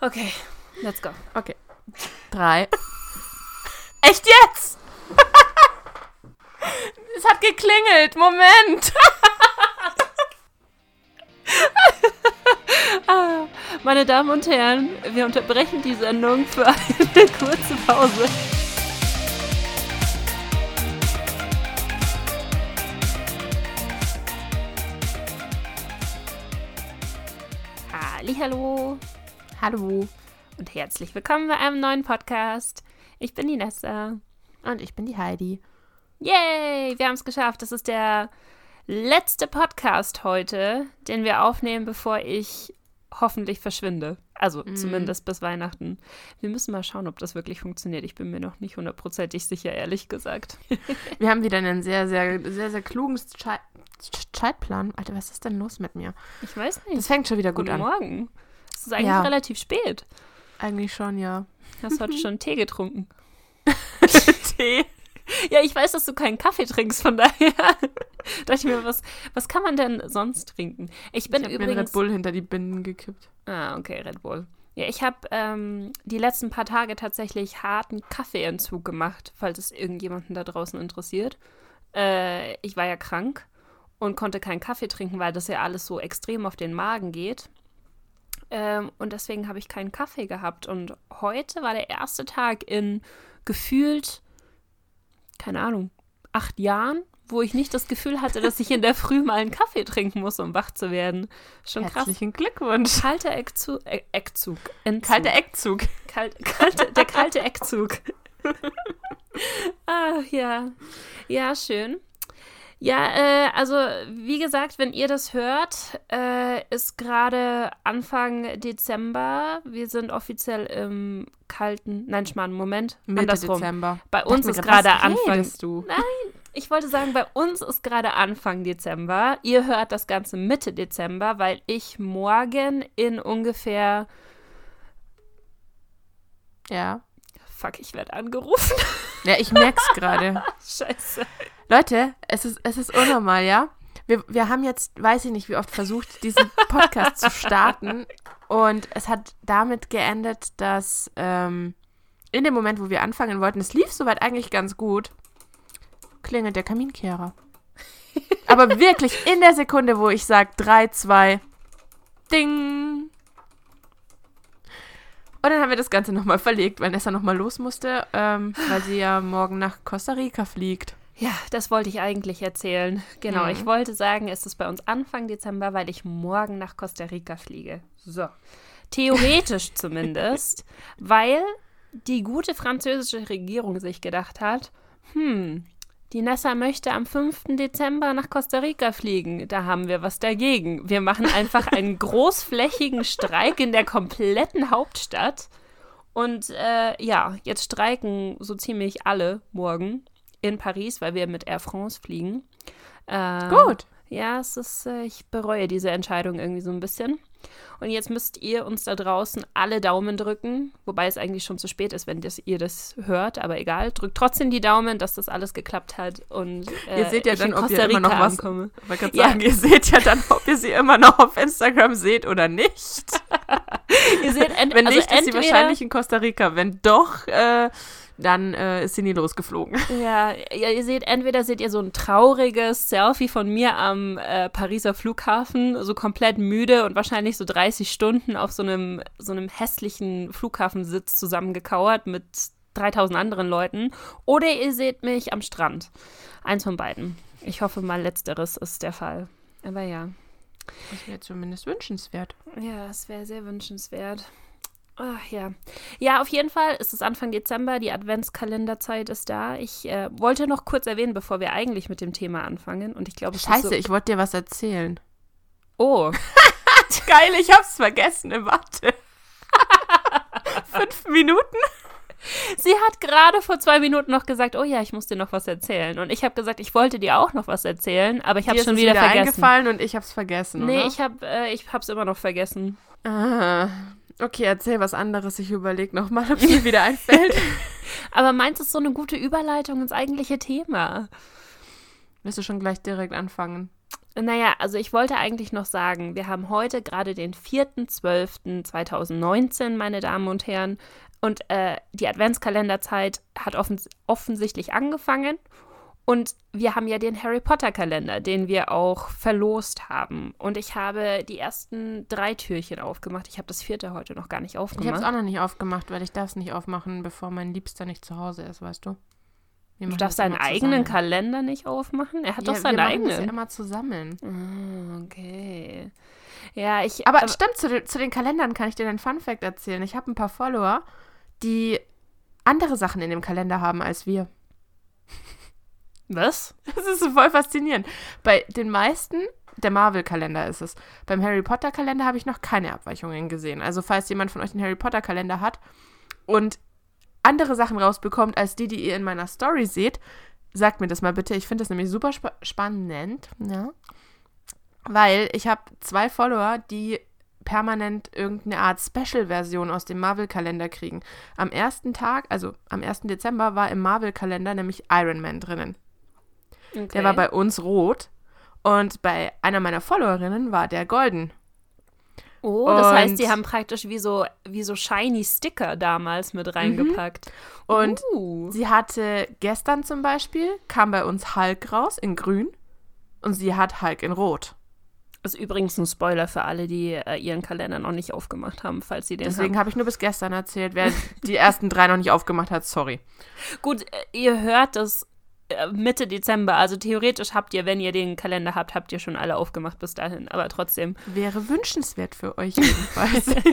Okay, let's go. Okay. Drei. Echt jetzt? es hat geklingelt. Moment. Meine Damen und Herren, wir unterbrechen die Sendung für eine kurze Pause. Hallo Hallo. und herzlich willkommen bei einem neuen Podcast. Ich bin die Nessa. Und ich bin die Heidi. Yay, wir haben es geschafft. Das ist der letzte Podcast heute, den wir aufnehmen, bevor ich hoffentlich verschwinde. Also zumindest bis Weihnachten. Wir müssen mal schauen, ob das wirklich funktioniert. Ich bin mir noch nicht hundertprozentig sicher, ehrlich gesagt. Wir haben wieder einen sehr, sehr, sehr, sehr klugen Zeitplan. Alter, was ist denn los mit mir? Ich weiß nicht. Das fängt schon wieder gut Guten an. Morgen. Ist eigentlich Ja. relativ spät. Eigentlich schon, ja. Hast heute schon Tee getrunken. Tee. Ja, ich weiß, dass du keinen Kaffee trinkst, von daher dachte ich mir, was, was kann man denn sonst trinken? Ich bin ich habe mir übrigens. Red Bull hinter die Binden gekippt. Ah, okay, Red Bull. Ja, ich habe ähm, die letzten paar Tage tatsächlich harten Kaffeeentzug gemacht, falls es irgendjemanden da draußen interessiert. Äh, ich war ja krank und konnte keinen Kaffee trinken, weil das ja alles so extrem auf den Magen geht. Ähm, und deswegen habe ich keinen Kaffee gehabt. Und heute war der erste Tag in gefühlt, keine Ahnung, acht Jahren, wo ich nicht das Gefühl hatte, dass ich in der Früh mal einen Kaffee trinken muss, um wach zu werden. Schon krass. Herzlichen Glückwunsch. Kalter Eckzug. Äh, Eckzug. Entzug. Kalter Eckzug. Kalt, kalte, der kalte Eckzug. ah, ja. Ja, schön. Ja, äh, also wie gesagt, wenn ihr das hört, äh, ist gerade Anfang Dezember. Wir sind offiziell im kalten, nein, Schmarrn, Moment, Mitte andersrum. Dezember. Bei uns ist gerade Anfang. du? Ich wollte sagen, bei uns ist gerade Anfang Dezember. Ihr hört das Ganze Mitte Dezember, weil ich morgen in ungefähr Ja. Fuck, ich werde angerufen. Ja, ich merk's gerade. Scheiße. Leute, es ist, es ist unnormal, ja? Wir, wir haben jetzt, weiß ich nicht, wie oft versucht, diesen Podcast zu starten. Und es hat damit geendet, dass ähm, in dem Moment, wo wir anfangen wollten, es lief soweit eigentlich ganz gut, klingelt der Kaminkehrer. Aber wirklich in der Sekunde, wo ich sage 3, 2, Ding. Und dann haben wir das Ganze nochmal verlegt, weil Nessa nochmal los musste, ähm, weil sie ja morgen nach Costa Rica fliegt. Ja, das wollte ich eigentlich erzählen. Genau, Mhm. ich wollte sagen, es ist bei uns Anfang Dezember, weil ich morgen nach Costa Rica fliege. So. Theoretisch zumindest, weil die gute französische Regierung sich gedacht hat, hm, die Nessa möchte am 5. Dezember nach Costa Rica fliegen. Da haben wir was dagegen. Wir machen einfach einen großflächigen Streik in der kompletten Hauptstadt. Und äh, ja, jetzt streiken so ziemlich alle morgen in Paris, weil wir mit Air France fliegen. Äh, Gut. Ja, es ist, äh, ich bereue diese Entscheidung irgendwie so ein bisschen. Und jetzt müsst ihr uns da draußen alle Daumen drücken, wobei es eigentlich schon zu spät ist, wenn das, ihr das hört, aber egal. Drückt trotzdem die Daumen, dass das alles geklappt hat und äh, Ihr seht ja dann, ob ihr immer noch was- ankomme. Ich wollte gerade Ja. sagen, ihr seht ja dann, ob ihr sie immer noch auf Instagram seht oder nicht. Ihr seht ent Wenn also nicht, ist sie entweder- wahrscheinlich in Costa Rica. Wenn doch, äh, dann äh, ist sie nie losgeflogen. Ja, ja, ihr seht, entweder seht ihr so ein trauriges Selfie von mir am äh, Pariser Flughafen, so komplett müde und wahrscheinlich so 30 Stunden auf so einem, so einem hässlichen Flughafensitz zusammengekauert mit 3000 anderen Leuten. Oder ihr seht mich am Strand. Eins von beiden. Ich hoffe mal, letzteres ist der Fall. Aber ja. Das wäre zumindest wünschenswert. Ja, es wäre sehr wünschenswert. Ach ja. Ja, auf jeden Fall ist es Anfang Dezember, die Adventskalenderzeit ist da. Ich äh, wollte noch kurz erwähnen, bevor wir eigentlich mit dem Thema anfangen. Und ich glaube, es Scheiße, ist so, ich wollte dir was erzählen. Oh, Geil, ich hab's vergessen. Warte. Fünf Minuten? sie hat gerade vor zwei Minuten noch gesagt, oh ja, ich muss dir noch was erzählen. Und ich habe gesagt, ich wollte dir auch noch was erzählen, aber ich habe schon ist es wieder, vergessen. eingefallen und ich hab's vergessen, Nee, oder? ich habe äh, ich hab's immer noch vergessen. Ah, okay, erzähl was anderes. Ich überlege nochmal, ob es mir wieder einfällt. Aber meins ist so eine gute Überleitung ins eigentliche Thema. Willst du schon gleich direkt anfangen? Naja, also ich wollte eigentlich noch sagen, wir haben heute gerade den 4.12.2019, meine Damen und Herren. Und äh, die Adventskalenderzeit hat offens offensichtlich angefangen. Und wir haben ja den Harry Potter Kalender, den wir auch verlost haben. Und ich habe die ersten drei Türchen aufgemacht. Ich habe das vierte heute noch gar nicht Ich aufgemacht. habe es auch noch nicht aufgemacht, weil ich darf es nicht aufmachen, bevor mein Liebster nicht zu Hause ist, weißt du? Du darfst deinen eigenen. Kalender nicht aufmachen? Er hat Ja, doch seinen wir machen das ja eigenen. immer zusammen. Ah, okay. Ja, ich. Aber stimmt, zu, den- zu den Kalendern kann ich dir einen Fun-Fact erzählen. Ich habe ein paar Follower, die andere Sachen in dem Kalender haben als wir. Was? Das ist so voll faszinierend. Bei den meisten, der Marvel-Kalender ist es. Beim Harry Potter-Kalender habe ich noch keine Abweichungen gesehen. Also falls jemand von euch den Harry Potter-Kalender hat und andere Sachen rausbekommt, als die, die ihr in meiner Story seht, sagt mir das mal bitte. Ich finde das nämlich super spa spannend. Ja. Weil ich habe zwei Follower, die permanent irgendeine Art Special-Version aus dem Marvel-Kalender kriegen. Am ersten Tag, also am 1. Dezember, war im Marvel-Kalender nämlich Iron Man drinnen. Okay. Der war bei uns rot. Und bei einer meiner Followerinnen war der golden. Oh, das heißt, sie haben praktisch wie so, wie so shiny Sticker damals mit reingepackt. Und uh. sie hatte gestern zum Beispiel, kam bei uns Hulk raus in grün. Und sie hat Hulk in rot. ist übrigens ein Spoiler für alle, die äh, ihren Kalender noch nicht aufgemacht haben, falls sie den Deswegen habe ich nur bis gestern erzählt. Wer die ersten drei noch nicht aufgemacht hat, sorry. Gut, äh, ihr hört das Mitte Dezember, also theoretisch habt ihr, wenn ihr den Kalender habt, habt ihr schon alle aufgemacht bis dahin, aber trotzdem. Wäre wünschenswert für euch jedenfalls.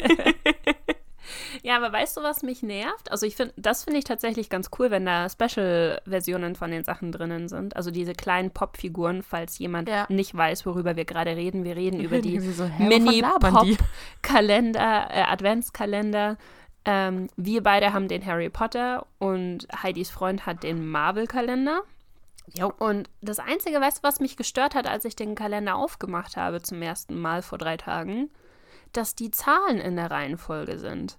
Ja, aber weißt du, was mich nervt? Also ich finde, das finde ich tatsächlich ganz cool, wenn da Special-Versionen von den Sachen drinnen sind. Also diese kleinen Pop-Figuren, falls jemand Ja. nicht weiß, worüber wir gerade reden. Wir reden über die so? Mini-Pop-Kalender, äh, Adventskalender. Ähm, wir beide haben den Harry Potter und Heidis Freund hat den Marvel-Kalender. Und das Einzige, weißt du, was mich gestört hat, als ich den Kalender aufgemacht habe zum ersten Mal vor drei Tagen, dass die Zahlen in der Reihenfolge sind.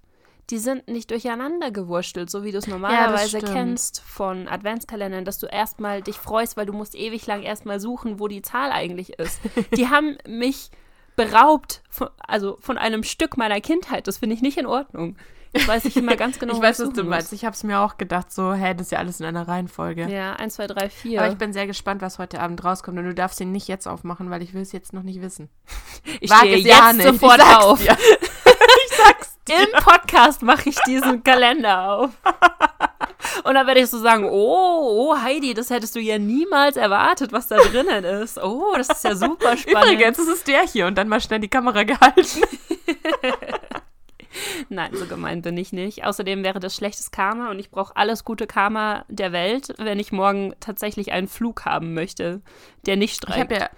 Die sind nicht durcheinander gewurstelt, so wie du es normalerweise stimmt. kennst von Adventskalendern, dass du erstmal dich freust, weil du musst ewig lang erstmal suchen, wo die Zahl eigentlich ist. Die haben mich beraubt, von, also von einem Stück meiner Kindheit. Das finde ich nicht in Ordnung. Jetzt weiß ich immer ganz genau, ich weiß, was du meinst. Ich habe es mir auch gedacht, so, hä, das ist ja alles in einer Reihenfolge. Ja, 1, 2, 3, 4. Aber ich bin sehr gespannt, was heute Abend rauskommt. Und du darfst ihn nicht jetzt aufmachen, weil ich will es jetzt noch nicht wissen. ich Wag stehe ja jetzt nicht, ich sofort sag's auf. dir. Im Podcast mache ich diesen Kalender auf. Und dann werde ich so sagen, oh, oh, Heidi, das hättest du ja niemals erwartet, was da drinnen ist. Oh, das ist ja super spannend. Übrigens, es ist der hier. Und dann mal schnell die Kamera gehalten. Nein, so gemein bin ich nicht. Außerdem wäre das schlechtes Karma und ich brauche alles gute Karma der Welt, wenn ich morgen tatsächlich einen Flug haben möchte, der nicht Ich habe streikt. ja,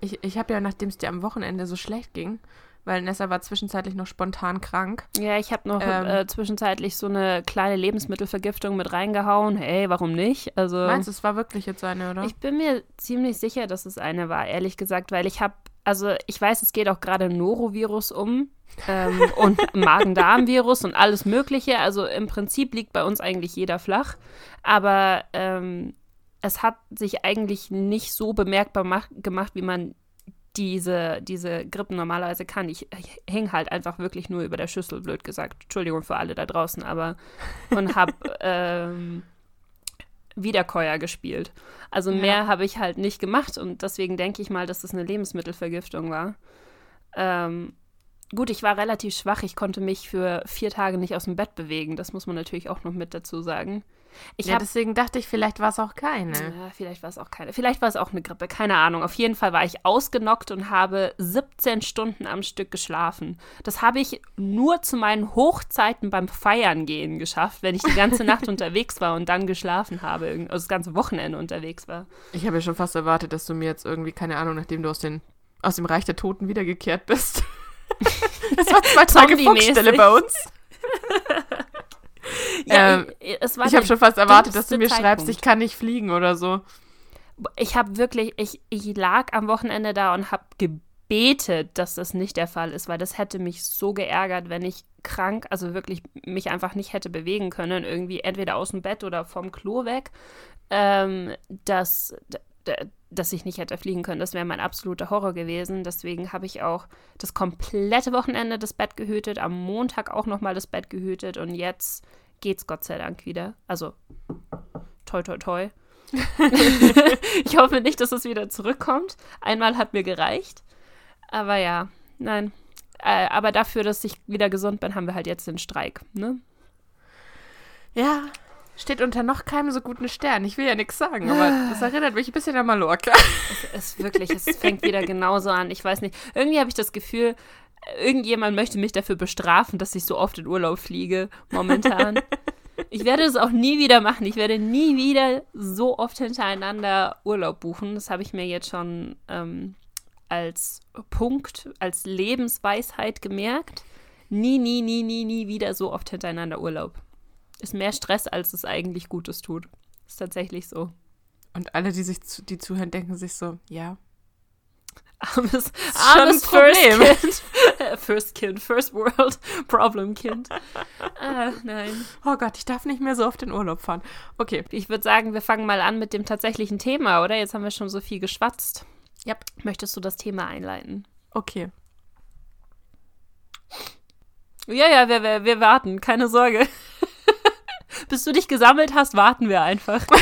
ich, ich hab ja, nachdem es dir am Wochenende so schlecht ging, weil Nessa war zwischenzeitlich noch spontan krank. Ja, ich habe noch Ähm. äh, zwischenzeitlich so eine kleine Lebensmittelvergiftung mit reingehauen. Hey, warum nicht? Also Meinst du, es war wirklich jetzt eine, oder? Ich bin mir ziemlich sicher, dass es eine war, ehrlich gesagt, weil ich habe, also ich weiß, es geht auch gerade Norovirus um ähm, und Magen-Darm-Virus und alles Mögliche. Also im Prinzip liegt bei uns eigentlich jeder flach, aber ähm, es hat sich eigentlich nicht so bemerkbar mach, gemacht, wie man diese, diese Grippen normalerweise kann. Ich, ich hänge halt einfach wirklich nur über der Schüssel, blöd gesagt. Entschuldigung für alle da draußen, aber und habe ähm, Wiederkäuer gespielt. Also Ja. mehr habe ich halt nicht gemacht und deswegen denke ich mal, dass das eine Lebensmittelvergiftung war. Ähm, gut, ich war relativ schwach. Ich konnte mich für vier Tage nicht aus dem Bett bewegen. Das muss man natürlich auch noch mit dazu sagen. Ich ja, deswegen dachte ich, vielleicht war es auch keine. ja, vielleicht war es auch keine. Vielleicht war es auch eine Grippe, keine Ahnung. Auf jeden Fall war ich ausgenockt und habe 17 Stunden am Stück geschlafen. Das habe ich nur zu meinen Hochzeiten beim Feiern gehen geschafft, wenn ich die ganze Nacht unterwegs war und dann geschlafen habe, also das ganze Wochenende unterwegs war. Ich habe ja schon fast erwartet, dass du mir jetzt irgendwie, keine Ahnung, nachdem du aus, den, aus dem Reich der Toten wiedergekehrt bist. Es war zwei Tage. Funkstelle bei uns. Ja, Ähm, ich, Ich habe schon fast erwartet, dass du mir dümmste schreibst, Zeitpunkt. ich kann nicht fliegen oder so. ich habe wirklich, ich, ich lag am Wochenende da und habe gebetet, dass das nicht der Fall ist, weil das hätte mich so geärgert, wenn ich krank, also wirklich mich einfach nicht hätte bewegen können, irgendwie entweder aus dem Bett oder vom Klo weg, ähm, dass, dass ich nicht hätte fliegen können. Das wäre mein absoluter Horror gewesen. Deswegen habe ich auch das komplette Wochenende das Bett gehütet, am Montag auch nochmal das Bett gehütet und jetzt geht's Gott sei Dank wieder. Also, toi, toi, toi. ich hoffe nicht, dass es wieder zurückkommt. Einmal hat mir gereicht. Aber ja, nein. Äh, aber dafür, dass ich wieder gesund bin, haben wir halt jetzt den Streik, ne? Ja, steht unter noch keinem so guten Stern. Ich will ja nichts sagen, aber das erinnert mich ein bisschen an Mallorca. Es ist wirklich, es fängt wieder genauso an. Ich weiß nicht. Irgendwie habe ich das Gefühl, irgendjemand möchte mich dafür bestrafen, dass ich so oft in Urlaub fliege momentan. Ich werde es auch nie wieder machen. Ich werde nie wieder so oft hintereinander Urlaub buchen. Das habe ich mir jetzt schon ähm, als Punkt, als Lebensweisheit gemerkt. Nie, nie, nie, nie, nie wieder so oft hintereinander Urlaub. Ist mehr Stress, als es eigentlich Gutes tut. Ist tatsächlich so. Und alle, die sich zu, die zuhören, denken sich so, ja. Armes, armes Problem. First Kind. First Kind, First World Problem Kind. Ah, nein. Oh Gott, ich darf nicht mehr so oft in Urlaub fahren. Okay. Ich würde sagen, wir fangen mal an mit dem tatsächlichen Thema, oder? Jetzt haben wir schon so viel geschwatzt. Yep. Möchtest du das Thema einleiten? Okay. Ja, ja, wir, wir, wir warten, keine Sorge. Bis du dich gesammelt hast, warten wir einfach.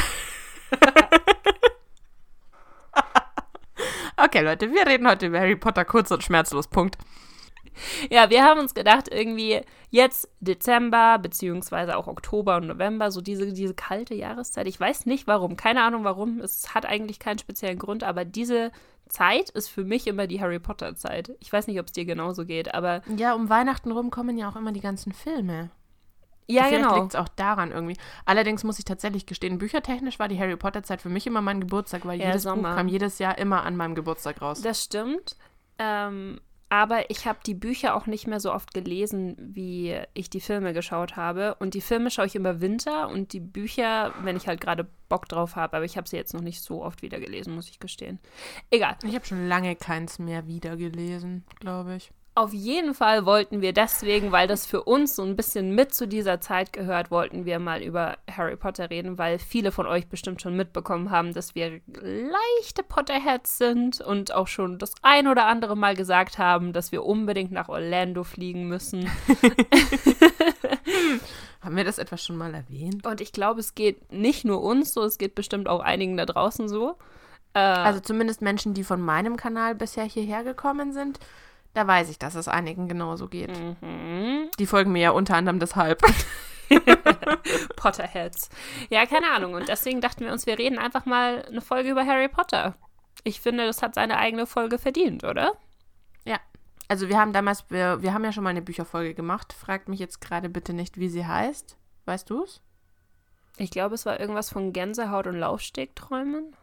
Okay, Leute, wir reden heute über Harry Potter kurz und schmerzlos. Punkt. Ja, wir haben uns gedacht, irgendwie jetzt Dezember, beziehungsweise auch Oktober und November, so diese, diese kalte Jahreszeit. Ich weiß nicht warum, keine Ahnung warum. Es hat eigentlich keinen speziellen Grund, aber diese Zeit ist für mich immer die Harry Potter Zeit. Ich weiß nicht, ob es dir genauso geht, aber Ja, um Weihnachten rum kommen ja auch immer die ganzen Filme. Ja, Vielleicht genau. liegt es auch daran irgendwie. Allerdings muss ich tatsächlich gestehen, büchertechnisch war die Harry Potter Zeit für mich immer mein Geburtstag, weil Ja, jedes Sommer. Buch kam jedes Jahr immer an meinem Geburtstag raus. Das stimmt. Ähm, aber ich habe die Bücher auch nicht mehr so oft gelesen, wie ich die Filme geschaut habe. Und die Filme schaue ich immer Winter und die Bücher, wenn ich halt gerade Bock drauf habe. Aber ich habe sie jetzt noch nicht so oft wieder gelesen, muss ich gestehen. Egal. Ich habe schon lange keins mehr wiedergelesen, glaube ich. Auf jeden Fall wollten wir deswegen, weil das für uns so ein bisschen mit zu dieser Zeit gehört, wollten wir mal über Harry Potter reden, weil viele von euch bestimmt schon mitbekommen haben, dass wir leichte Potterheads sind und auch schon das ein oder andere Mal gesagt haben, dass wir unbedingt nach Orlando fliegen müssen. Haben wir das etwa schon mal erwähnt? Und ich glaube, es geht nicht nur uns so, es geht bestimmt auch einigen da draußen so. Äh, Also zumindest Menschen, die von meinem Kanal bisher hierher gekommen sind, da weiß ich, dass es einigen genauso geht. mhm. Die folgen mir ja unter anderem deshalb. Potterheads. Ja, keine Ahnung. Und deswegen dachten wir uns, wir reden einfach mal eine Folge über Harry Potter. Ich finde, das hat seine eigene Folge verdient, oder? Also wir haben damals, wir, wir haben ja schon mal eine Bücherfolge gemacht. Fragt mich jetzt gerade bitte nicht, wie sie heißt. Weißt du es? Ich glaube, es war irgendwas von Gänsehaut und Laufstegträumen.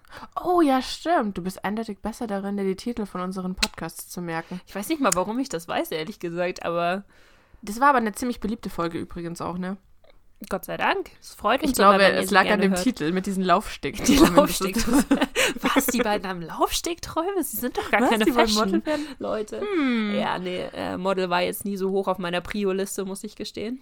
Oh ja, stimmt. Du bist eindeutig besser darin, dir die Titel von unseren Podcasts zu merken. Ich weiß nicht mal, warum ich das weiß, ehrlich gesagt, aber Das war aber eine ziemlich beliebte Folge übrigens auch, ne? Gott sei Dank. Es freut uns Ich glaube, immer, es lag an dem hört. Titel mit diesen Laufsteg. Die Laufstegträume. Was, die beiden haben Laufstegträume? Sie sind doch gar Was, keine die Model Fashion, werden? Leute. Hm. Ja, nee, äh, Model war jetzt nie so hoch auf meiner Prio-Liste, muss ich gestehen.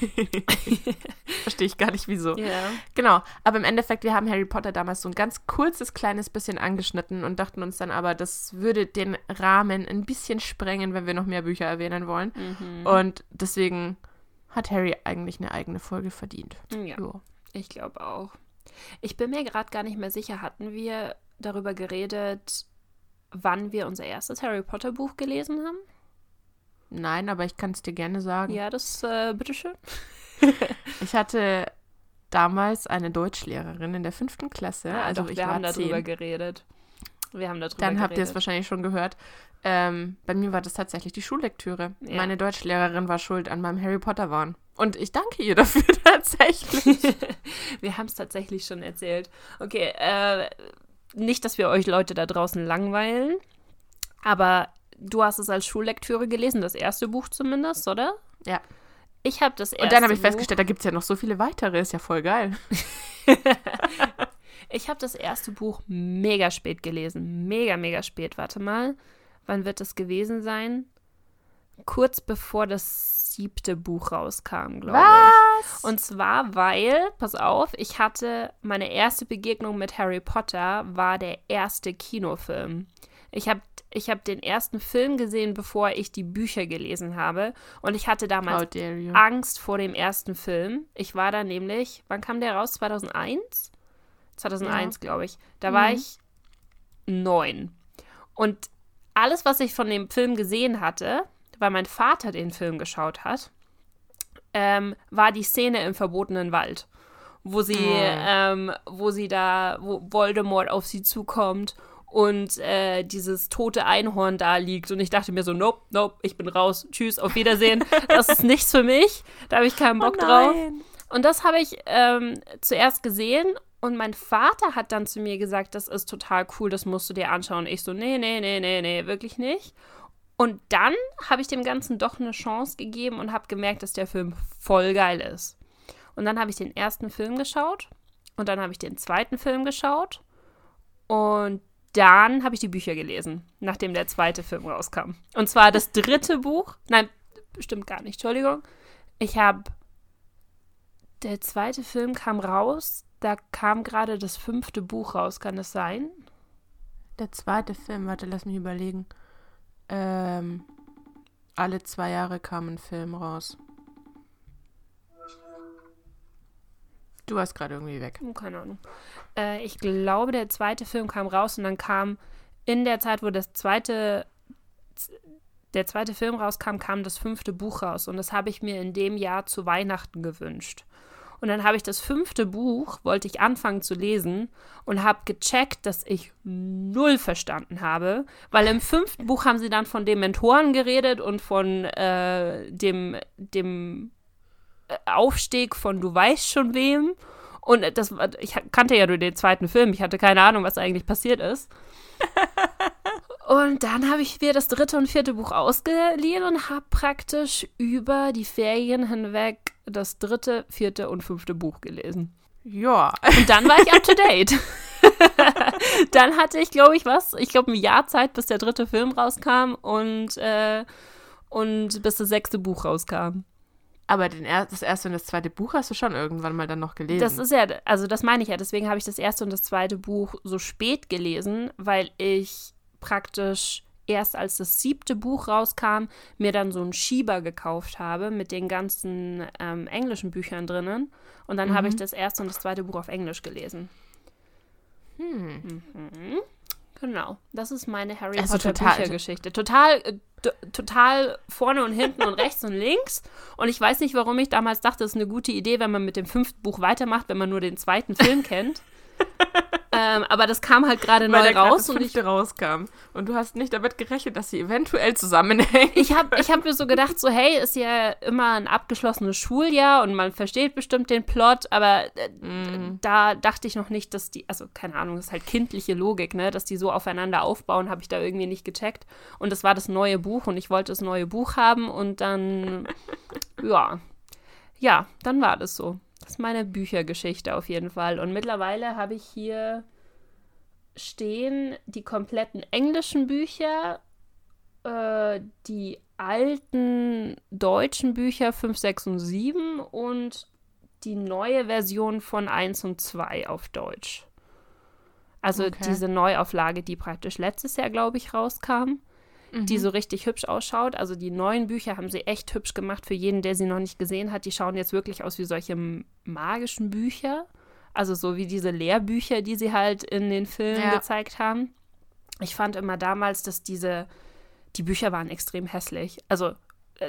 Verstehe ich gar nicht, wieso. Ja. Genau, aber im Endeffekt, wir haben Harry Potter damals so ein ganz kurzes, kleines bisschen angeschnitten und dachten uns dann aber, das würde den Rahmen ein bisschen sprengen, wenn wir noch mehr Bücher erwähnen wollen. Mhm. Und deswegen hat Harry eigentlich eine eigene Folge verdient. Ja. Jo. Ich glaube auch. Ich bin mir gerade gar nicht mehr sicher, hatten wir darüber geredet, wann wir unser erstes Harry Potter Buch gelesen haben? Nein, aber ich kann es dir gerne sagen. Ja, das, äh, bitteschön. Ich hatte damals eine Deutschlehrerin in der fünften Klasse. Ja, also doch, ich wir war haben darüber zehn. geredet. Wir haben darüber Dann habt ihr es geredet. wahrscheinlich schon gehört. Ähm, bei mir war das tatsächlich die Schullektüre. Ja. Meine Deutschlehrerin war schuld an meinem Harry Potter Wahn. Und ich danke ihr dafür tatsächlich. wir haben es tatsächlich schon erzählt. Okay, äh, nicht, dass wir euch Leute da draußen langweilen, aber du hast es als Schullektüre gelesen, das erste Buch zumindest, oder? Ja. Ich habe das erste Und dann habe ich Buch, festgestellt, da gibt es ja noch so viele weitere. Ist ja voll geil. Ich habe das erste Buch mega spät gelesen. Mega, mega spät. Warte mal. Wann wird das gewesen sein? Kurz bevor das siebte Buch rauskam, glaube ich. Was? Und zwar, weil, pass auf, ich hatte meine erste Begegnung mit Harry Potter, war der erste Kinofilm. Ich habe ich hab den ersten Film gesehen, bevor ich die Bücher gelesen habe. Und ich hatte damals. Angst vor dem ersten Film. Ich war da nämlich, wann kam der raus? 2001? 2001, glaube ich. Da war Mhm. ich neun. Und alles, was ich von dem Film gesehen hatte, weil mein Vater den Film geschaut hat, ähm, war die Szene im verbotenen Wald, wo sie, Oh. ähm, wo sie da, wo Voldemort auf sie zukommt und äh, dieses tote Einhorn da liegt. Und ich dachte mir so, nope, nope, ich bin raus, tschüss, auf Wiedersehen. Das ist nichts für mich. Da habe ich keinen Bock oh drauf. Und das habe ich ähm, zuerst gesehen und mein Vater hat dann zu mir gesagt, das ist total cool, das musst du dir anschauen. Ich so, nee, nee, nee, nee, nee, wirklich nicht. Und dann habe ich dem Ganzen doch eine Chance gegeben und habe gemerkt, dass der Film voll geil ist. Und dann habe ich den ersten Film geschaut und dann habe ich den zweiten Film geschaut und dann habe ich die Bücher gelesen, nachdem der zweite Film rauskam. Und zwar das dritte Buch. Nein, bestimmt gar nicht, Entschuldigung. Ich habe der zweite Film kam raus, da kam gerade das fünfte Buch raus, kann es sein? Der zweite Film, warte, lass mich überlegen. Ähm, alle zwei Jahre kam ein Film raus. Du warst gerade irgendwie weg. Hm, keine Ahnung. Äh, ich glaube, der zweite Film kam raus und dann kam in der Zeit, wo das zweite, der zweite Film rauskam, kam das fünfte Buch raus. Und das habe ich mir in dem Jahr zu Weihnachten gewünscht. Und dann habe ich das fünfte Buch, wollte ich anfangen zu lesen und habe gecheckt, dass ich null verstanden habe, weil im fünften Buch haben sie dann von Dementoren geredet und von äh, dem, dem Aufstieg von du weißt schon wem. Und das, war- ich kannte ja nur den zweiten Film, ich hatte keine Ahnung, was eigentlich passiert ist. Und dann habe ich mir das dritte und vierte Buch ausgeliehen und habe praktisch über die Ferien hinweg das dritte, vierte und fünfte Buch gelesen. Ja. Und dann war ich up to date. dann hatte ich, glaube ich, was? Ich glaube, ein Jahr Zeit, bis der dritte Film rauskam und, äh, und bis das sechste Buch rauskam. Aber den er das erste und das zweite Buch hast du schon irgendwann mal dann noch gelesen. Das ist ja, also das meine ich ja, deswegen habe ich das erste und das zweite Buch so spät gelesen, weil ich praktisch erst als das siebte Buch rauskam, mir dann so einen Schieber gekauft habe mit den ganzen ähm, englischen Büchern drinnen. Und dann habe ich das erste und das zweite Buch auf Englisch gelesen. hm. Mhm. Genau, das ist meine Harry Also Potter total- Büchergeschichte. Total, äh, total vorne und hinten und rechts und links. Und ich weiß nicht, warum ich damals dachte, es ist eine gute Idee, wenn man mit dem fünften Buch weitermacht, wenn man nur den zweiten Film kennt. Ähm, aber das kam halt gerade neu grad raus und ich rauskam. Und du hast nicht damit gerechnet, dass sie eventuell zusammenhängen. ich habe ich hab mir so gedacht, so hey, ist ja immer ein abgeschlossenes Schuljahr und man versteht bestimmt den Plot, aber äh, Mhm. da dachte ich noch nicht, dass die, also keine Ahnung, das ist halt kindliche Logik, ne, dass die so aufeinander aufbauen, habe ich da irgendwie nicht gecheckt. Und das war das neue Buch und ich wollte das neue Buch haben und dann, ja, ja, dann war das so. Das ist meine Büchergeschichte auf jeden Fall. Und mittlerweile habe ich hier stehen die kompletten englischen Bücher, äh, die alten deutschen Bücher 5, 6 und 7 und die neue Version von 1 und 2 auf Deutsch. Also Okay. diese Neuauflage, die praktisch letztes Jahr, glaube ich, rauskam, Mhm. die so richtig hübsch ausschaut. Also die neuen Bücher haben sie echt hübsch gemacht für jeden, der sie noch nicht gesehen hat. Die schauen jetzt wirklich aus wie solche magischen Bücher. Also so wie diese Lehrbücher, die sie halt in den Filmen Ja. gezeigt haben. Ich fand immer damals, dass diese, die Bücher waren extrem hässlich. Also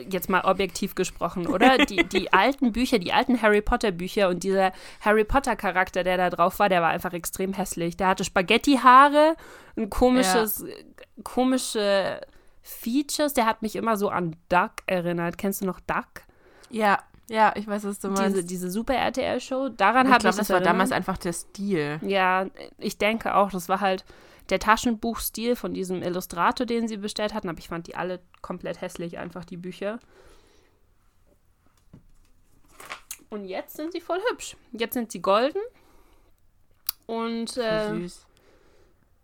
jetzt mal objektiv gesprochen, oder? Die, die alten Bücher, die alten Harry Potter Bücher und dieser Harry Potter Charakter, der da drauf war, der war einfach extrem hässlich. Der hatte Spaghetti-Haare, ein komisches, komische Features. Der hat mich immer so an Duck erinnert. Kennst du noch Duck? Ja, ja, ich weiß, was du meinst. Diese, diese Super RTL-Show. Daran ich habe glaube, ich das das war erinnert. damals einfach der Stil. Ja, ich denke auch, das war halt der Taschenbuchstil von diesem Illustrator, den sie bestellt hatten, aber ich fand die alle komplett hässlich, einfach die Bücher. Und jetzt sind sie voll hübsch. Jetzt sind sie golden. Und So äh, süß.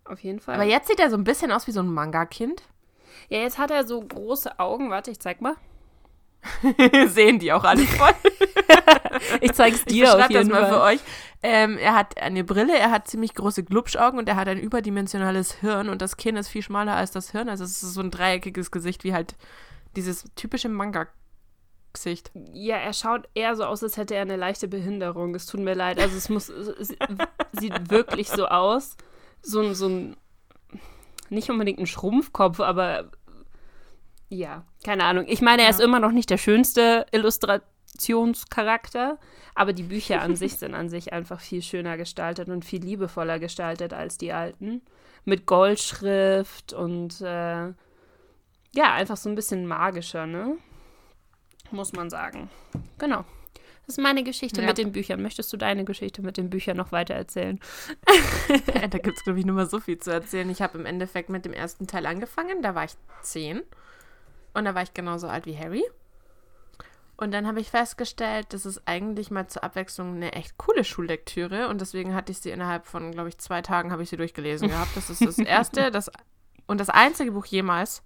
auf jeden Fall. Aber jetzt sieht er so ein bisschen aus wie so ein Manga-Kind. ja, jetzt hat er so große Augen. Warte, ich zeig mal. Sehen die auch alle voll. ich zeig's dir ich auf das jeden mal Fall. für euch. Ähm, er hat eine Brille, er hat ziemlich große Glubschaugen und er hat ein überdimensionales Hirn und das Kinn ist viel schmaler als das Hirn. Also es ist so ein dreieckiges Gesicht wie halt dieses typische Manga-Gesicht. Ja, er schaut eher so aus, als hätte er eine leichte Behinderung. Es tut mir leid. Also es muss, es sieht wirklich so aus. So ein, so ein, nicht unbedingt ein Schrumpfkopf, aber ja, keine Ahnung. Ich meine, er ist Ja. immer noch nicht der schönste Illustrationscharakter, aber die Bücher an sich sind an sich einfach viel schöner gestaltet und viel liebevoller gestaltet als die alten. Mit Goldschrift und äh, ja, einfach so ein bisschen magischer, ne? Muss man sagen. Genau. Das ist meine Geschichte Ja. mit den Büchern. Möchtest du deine Geschichte mit den Büchern noch weiter erzählen? da gibt es, glaube ich, nur mal so viel zu erzählen. Ich habe im Endeffekt mit dem ersten Teil angefangen, da war ich zehn. Und da war ich genauso alt wie Harry. Und dann habe ich festgestellt, das ist eigentlich mal zur Abwechslung eine echt coole Schullektüre. Und deswegen hatte ich sie innerhalb von, glaube ich, zwei Tagen habe ich sie durchgelesen gehabt. Das ist das erste das, und das einzige Buch jemals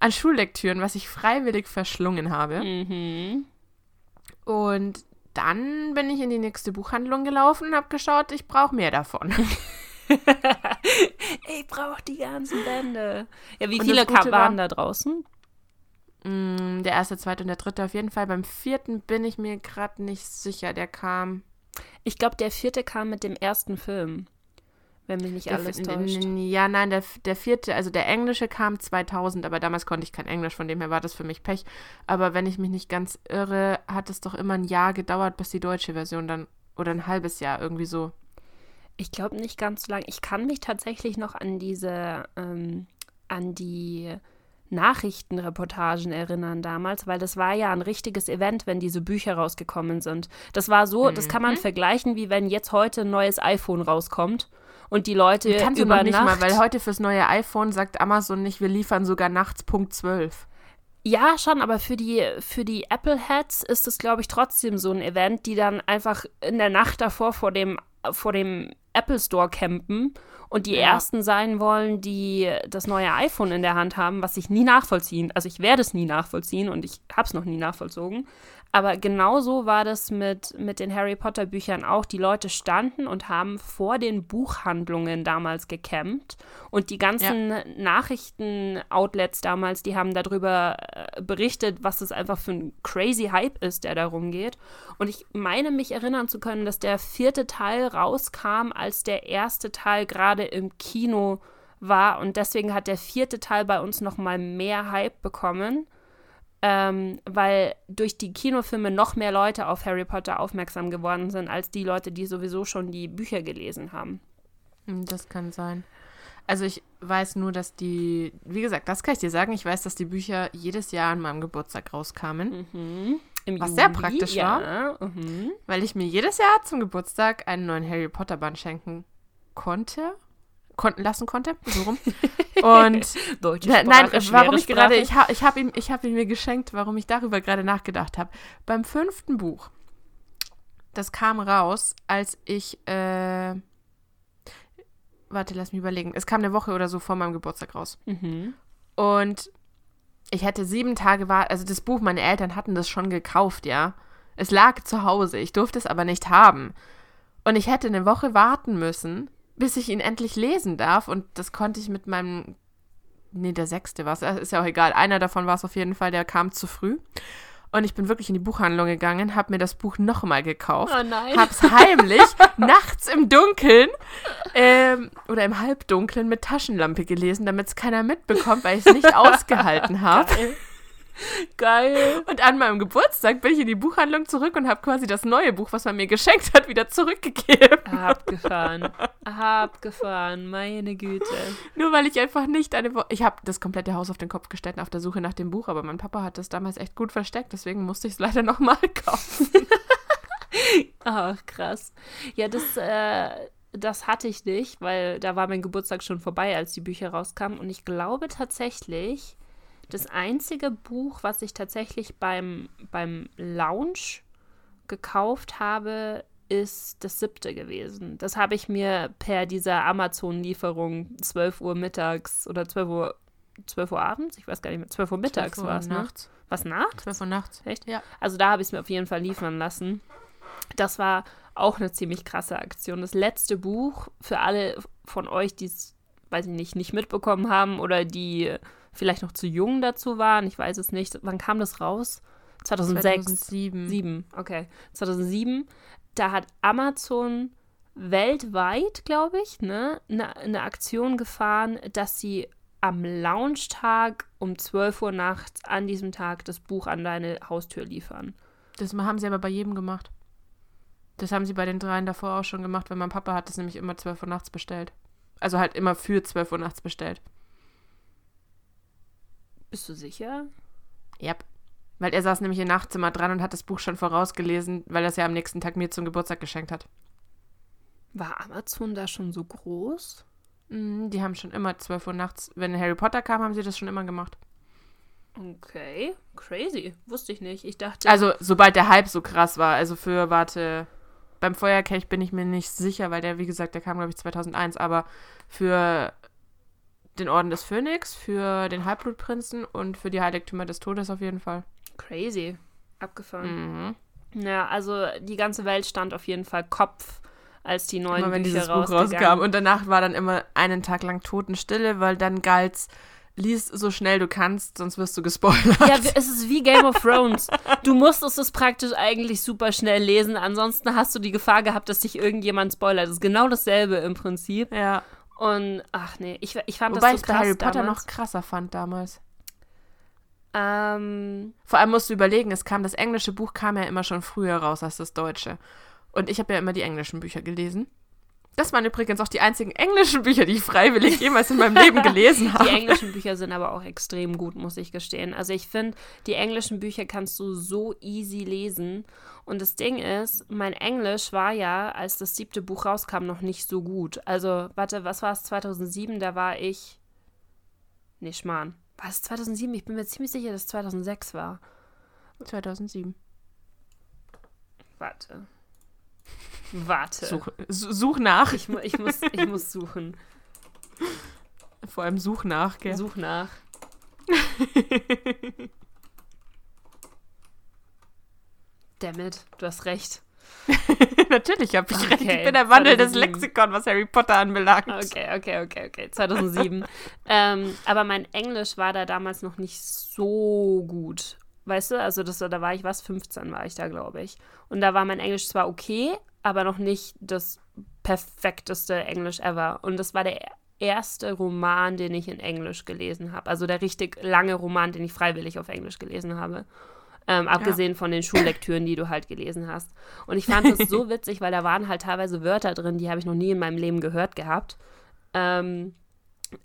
an Schullektüren, was ich freiwillig verschlungen habe. Mhm. Und dann bin ich in die nächste Buchhandlung gelaufen und habe geschaut, ich brauche mehr davon. ich brauche die ganzen Bände. Ja, wie Und viele waren da draußen? Mm, Der erste, zweite und der dritte auf jeden Fall. Beim vierten bin ich mir gerade nicht sicher. Der kam. Ich glaube, der vierte kam mit dem ersten Film. Wenn mich nicht Der, alles täuscht. ja, nein, der, der vierte, also der englische kam 2000, aber damals konnte ich kein Englisch, von dem her war das für mich Pech. Aber wenn ich mich nicht ganz irre, hat es doch immer ein Jahr gedauert, bis die deutsche Version dann, oder ein halbes Jahr, irgendwie so. Ich glaube nicht ganz so lang. Ich kann mich tatsächlich noch an diese, ähm, an die Nachrichtenreportagen erinnern damals, weil das war ja ein richtiges Event, wenn diese Bücher rausgekommen sind. Das war so, das kann man vergleichen, wie wenn jetzt heute ein neues iPhone rauskommt und die Leute Kannst du über noch nicht Nacht mal, weil heute fürs neue iPhone sagt Amazon nicht, wir liefern sogar nachts Punkt 12. Ja, schon, aber für die, für die Apple-Heads ist es, glaube ich, trotzdem so ein Event, die dann einfach in der Nacht davor vor dem, vor dem Apple Store campen und die Ja. Ersten sein wollen, die das neue iPhone in der Hand haben, was ich nie nachvollziehen, also ich werde es nie nachvollziehen und ich habe es noch nie nachvollzogen. Aber genauso war das mit, mit den Harry Potter Büchern auch. Die Leute standen und haben vor den Buchhandlungen damals gecampt. Und die ganzen Nachrichten-Outlets damals, die haben darüber äh, berichtet, was es einfach für ein crazy Hype ist, der darum geht. Und ich meine mich erinnern zu können, dass der vierte Teil rauskam, als der erste Teil gerade im Kino war. Und deswegen hat der vierte Teil bei uns noch mal mehr Hype bekommen ähm, weil durch die Kinofilme noch mehr Leute auf Harry Potter aufmerksam geworden sind, als die Leute, die sowieso schon die Bücher gelesen haben. Hm, Das kann sein. Also ich weiß nur, dass die, wie gesagt, das kann ich dir sagen, ich weiß, dass die Bücher jedes Jahr an meinem Geburtstag rauskamen, Im Was sehr praktisch ja, Mhm. weil ich mir jedes Jahr zum Geburtstag einen neuen Harry Potter Band schenken konnte, konnten lassen konnte, so rum. Und Deutsche Sprache, nein, warum ich gerade, ich, ha, ich habe ihm, ich hab ihn mir geschenkt, warum ich darüber gerade nachgedacht habe. Beim fünften Buch, das kam raus, als ich, äh, warte, lass mich überlegen. Es kam eine Woche oder so vor meinem Geburtstag raus. Mhm. Und ich hätte sieben Tage war, also das Buch, meine Eltern hatten das schon gekauft, ja. Es lag zu Hause, ich durfte es aber nicht haben. Und ich hätte eine Woche warten müssen, bis ich ihn endlich lesen darf. Und das konnte ich mit meinem, nee, der sechste war es, ist ja auch egal. Einer davon war es auf jeden Fall, der kam zu früh. Und ich bin wirklich in die Buchhandlung gegangen, habe mir das Buch nochmal gekauft Oh nein. hab's heimlich nachts im Dunkeln ähm, oder im Halbdunklen mit Taschenlampe gelesen, damit es keiner mitbekommt, weil ich es nicht ausgehalten habe. Geil. Und an meinem Geburtstag bin ich in die Buchhandlung zurück und habe quasi das neue Buch, was man mir geschenkt hat, wieder zurückgegeben. Abgefahren. Abgefahren, meine Güte. Nur weil ich einfach nicht eine Woche. Ich habe das komplette Haus auf den Kopf gestellt auf der Suche nach dem Buch, aber mein Papa hat das damals echt gut versteckt, deswegen musste ich es leider nochmal kaufen. Ach, krass. Ja, das, äh, das hatte ich nicht, weil da war mein Geburtstag schon vorbei, als die Bücher rauskamen. Und ich glaube tatsächlich, das einzige Buch, was ich tatsächlich beim, beim Lounge gekauft habe, ist das siebte gewesen. Das habe ich mir per dieser Amazon-Lieferung 12 Uhr mittags oder 12 Uhr 12 Uhr abends, ich weiß gar nicht mehr, 12 Uhr mittags 12 Uhr war es, ne? nachts. Was nachts? 12 Uhr nachts. Echt? Ja. Also da habe ich es mir auf jeden Fall liefern lassen. Das war auch eine ziemlich krasse Aktion. Das letzte Buch für alle von euch, die es, weiß ich nicht, nicht mitbekommen haben oder die vielleicht noch zu jung dazu waren, ich weiß es nicht. Wann kam das raus? 2006. 2007. 2007, okay. 2007, da hat Amazon weltweit, glaube ich, ne, eine ne Aktion gefahren, dass sie am Launchtag um 12 Uhr nachts an diesem Tag das Buch an deine Haustür liefern. Das haben sie aber bei jedem gemacht. Das haben sie bei den dreien davor auch schon gemacht, weil mein Papa hat das nämlich immer 12 Uhr nachts bestellt. Also halt immer für 12 Uhr nachts bestellt. Bist du sicher? Yep. Weil er saß nämlich im Nachtzimmer dran und hat das Buch schon vorausgelesen, weil er es ja am nächsten Tag mir zum Geburtstag geschenkt hat. War Amazon da schon so groß? Mhm, die haben schon immer 12 Uhr nachts, wenn Harry Potter kam, haben sie das schon immer gemacht. Okay, crazy. Wusste ich nicht. Ich dachte. Also, sobald der Hype so krass war. Also für, warte, beim Feuerkelch bin ich mir nicht sicher, weil der, wie gesagt, der kam, glaube ich, 2001. Aber für den Orden des Phönix, für den Halbblutprinzen und für die Heiligtümer des Todes auf jeden Fall. crazy. Abgefahren. Mhm. Ja, also die ganze Welt stand auf jeden Fall Kopf, als die neuen Immer wenn Bücher dieses Buch rauskam. Und danach war dann immer einen Tag lang Totenstille, weil dann galt's, lies so schnell du kannst, sonst wirst du gespoilert. Ja, es ist wie Game of Thrones. Du musstest es praktisch eigentlich super schnell lesen, ansonsten hast du die Gefahr gehabt, dass dich irgendjemand spoilert. Das ist genau dasselbe im Prinzip. ja. Und ach nee, ich, ich fand Wobei das ich so bei krass Harry Potter damals. noch krasser fand damals. Ähm, Vor allem musst du überlegen, es kam das englische Buch kam ja immer schon früher raus als das deutsche. Und ich habe ja immer die englischen Bücher gelesen. Das waren übrigens auch die einzigen englischen Bücher, die ich freiwillig jemals in meinem Leben gelesen die habe. englischen Bücher sind aber auch extrem gut, muss ich gestehen. Also ich finde, die englischen Bücher kannst du so easy lesen. Und das Ding ist, mein Englisch war ja, als das siebte Buch rauskam, noch nicht so gut. Also, warte, was war es 2007? Da war ich. Nee, Schmarrn. War es 2007? Ich bin mir ziemlich sicher, dass es 2006 war. 2007. Warte. Warte. Such, su- such nach. Ich, ich, muss, ich muss suchen. Vor allem such nach, gell? Such nach. Dammit, du hast recht. Natürlich habe ich recht. Okay, Ich bin der Wandel des 2007. Lexikon, was Harry Potter anbelangt. Okay, okay, okay, okay. 2007. ähm, aber mein Englisch war da damals noch nicht so gut. Weißt du, also das, da war ich was, 15 war ich da, glaube ich. Und da war mein Englisch zwar okay, aber noch nicht das perfekteste Englisch ever. Und das war der erste Roman, den ich in Englisch gelesen habe. Also der richtig lange Roman, den ich freiwillig auf Englisch gelesen habe. Ähm, abgesehen von den Schullektüren, die du halt gelesen hast. Und ich fand das so witzig, weil da waren halt teilweise Wörter drin, die habe ich noch nie in meinem Leben gehört gehabt. Ähm,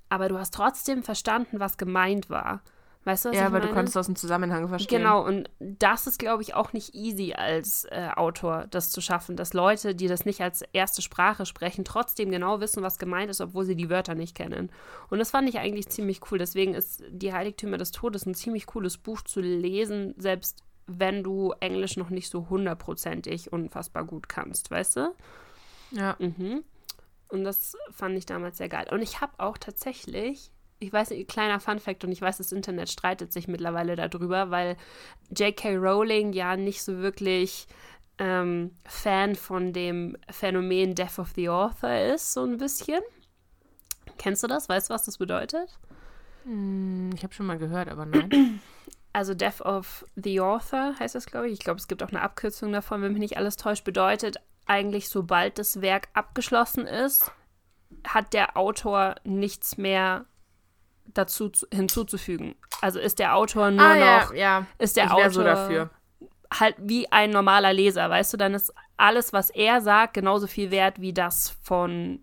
aber du hast trotzdem verstanden, was gemeint war. Weißt du, was Ja, ich aber meine? du konntest aus dem Zusammenhang verstehen. Genau, und das ist, glaube ich, auch nicht easy als äh, Autor, das zu schaffen, dass Leute, die das nicht als erste Sprache sprechen, trotzdem genau wissen, was gemeint ist, obwohl sie die Wörter nicht kennen. Und das fand ich eigentlich ziemlich cool. Deswegen ist Die Heiligtümer des Todes ein ziemlich cooles Buch zu lesen, selbst wenn du Englisch noch nicht so hundertprozentig unfassbar gut kannst, weißt du? Ja. Mhm. Und das fand ich damals sehr geil. Und ich habe auch tatsächlich, ich weiß nicht, kleiner Fun-Fact, und ich weiß, das Internet streitet sich mittlerweile darüber, weil J.K. Rowling ja nicht so wirklich ähm, Fan von dem Phänomen Death of the Author ist, so ein bisschen. Kennst du das? Weißt du, was das bedeutet? Hm, Ich habe schon mal gehört, aber nein. Also Death of the Author heißt das, glaube ich. Ich glaube, es gibt auch eine Abkürzung davon, wenn mich nicht alles täuscht. Bedeutet eigentlich, sobald das Werk abgeschlossen ist, hat der Autor nichts mehr dazu zu, hinzuzufügen. Also ist der Autor nur ah, ja, noch, ja. ist der ich Autor so dafür. halt wie ein normaler Leser, weißt du? Dann ist alles, was er sagt, genauso viel wert wie das von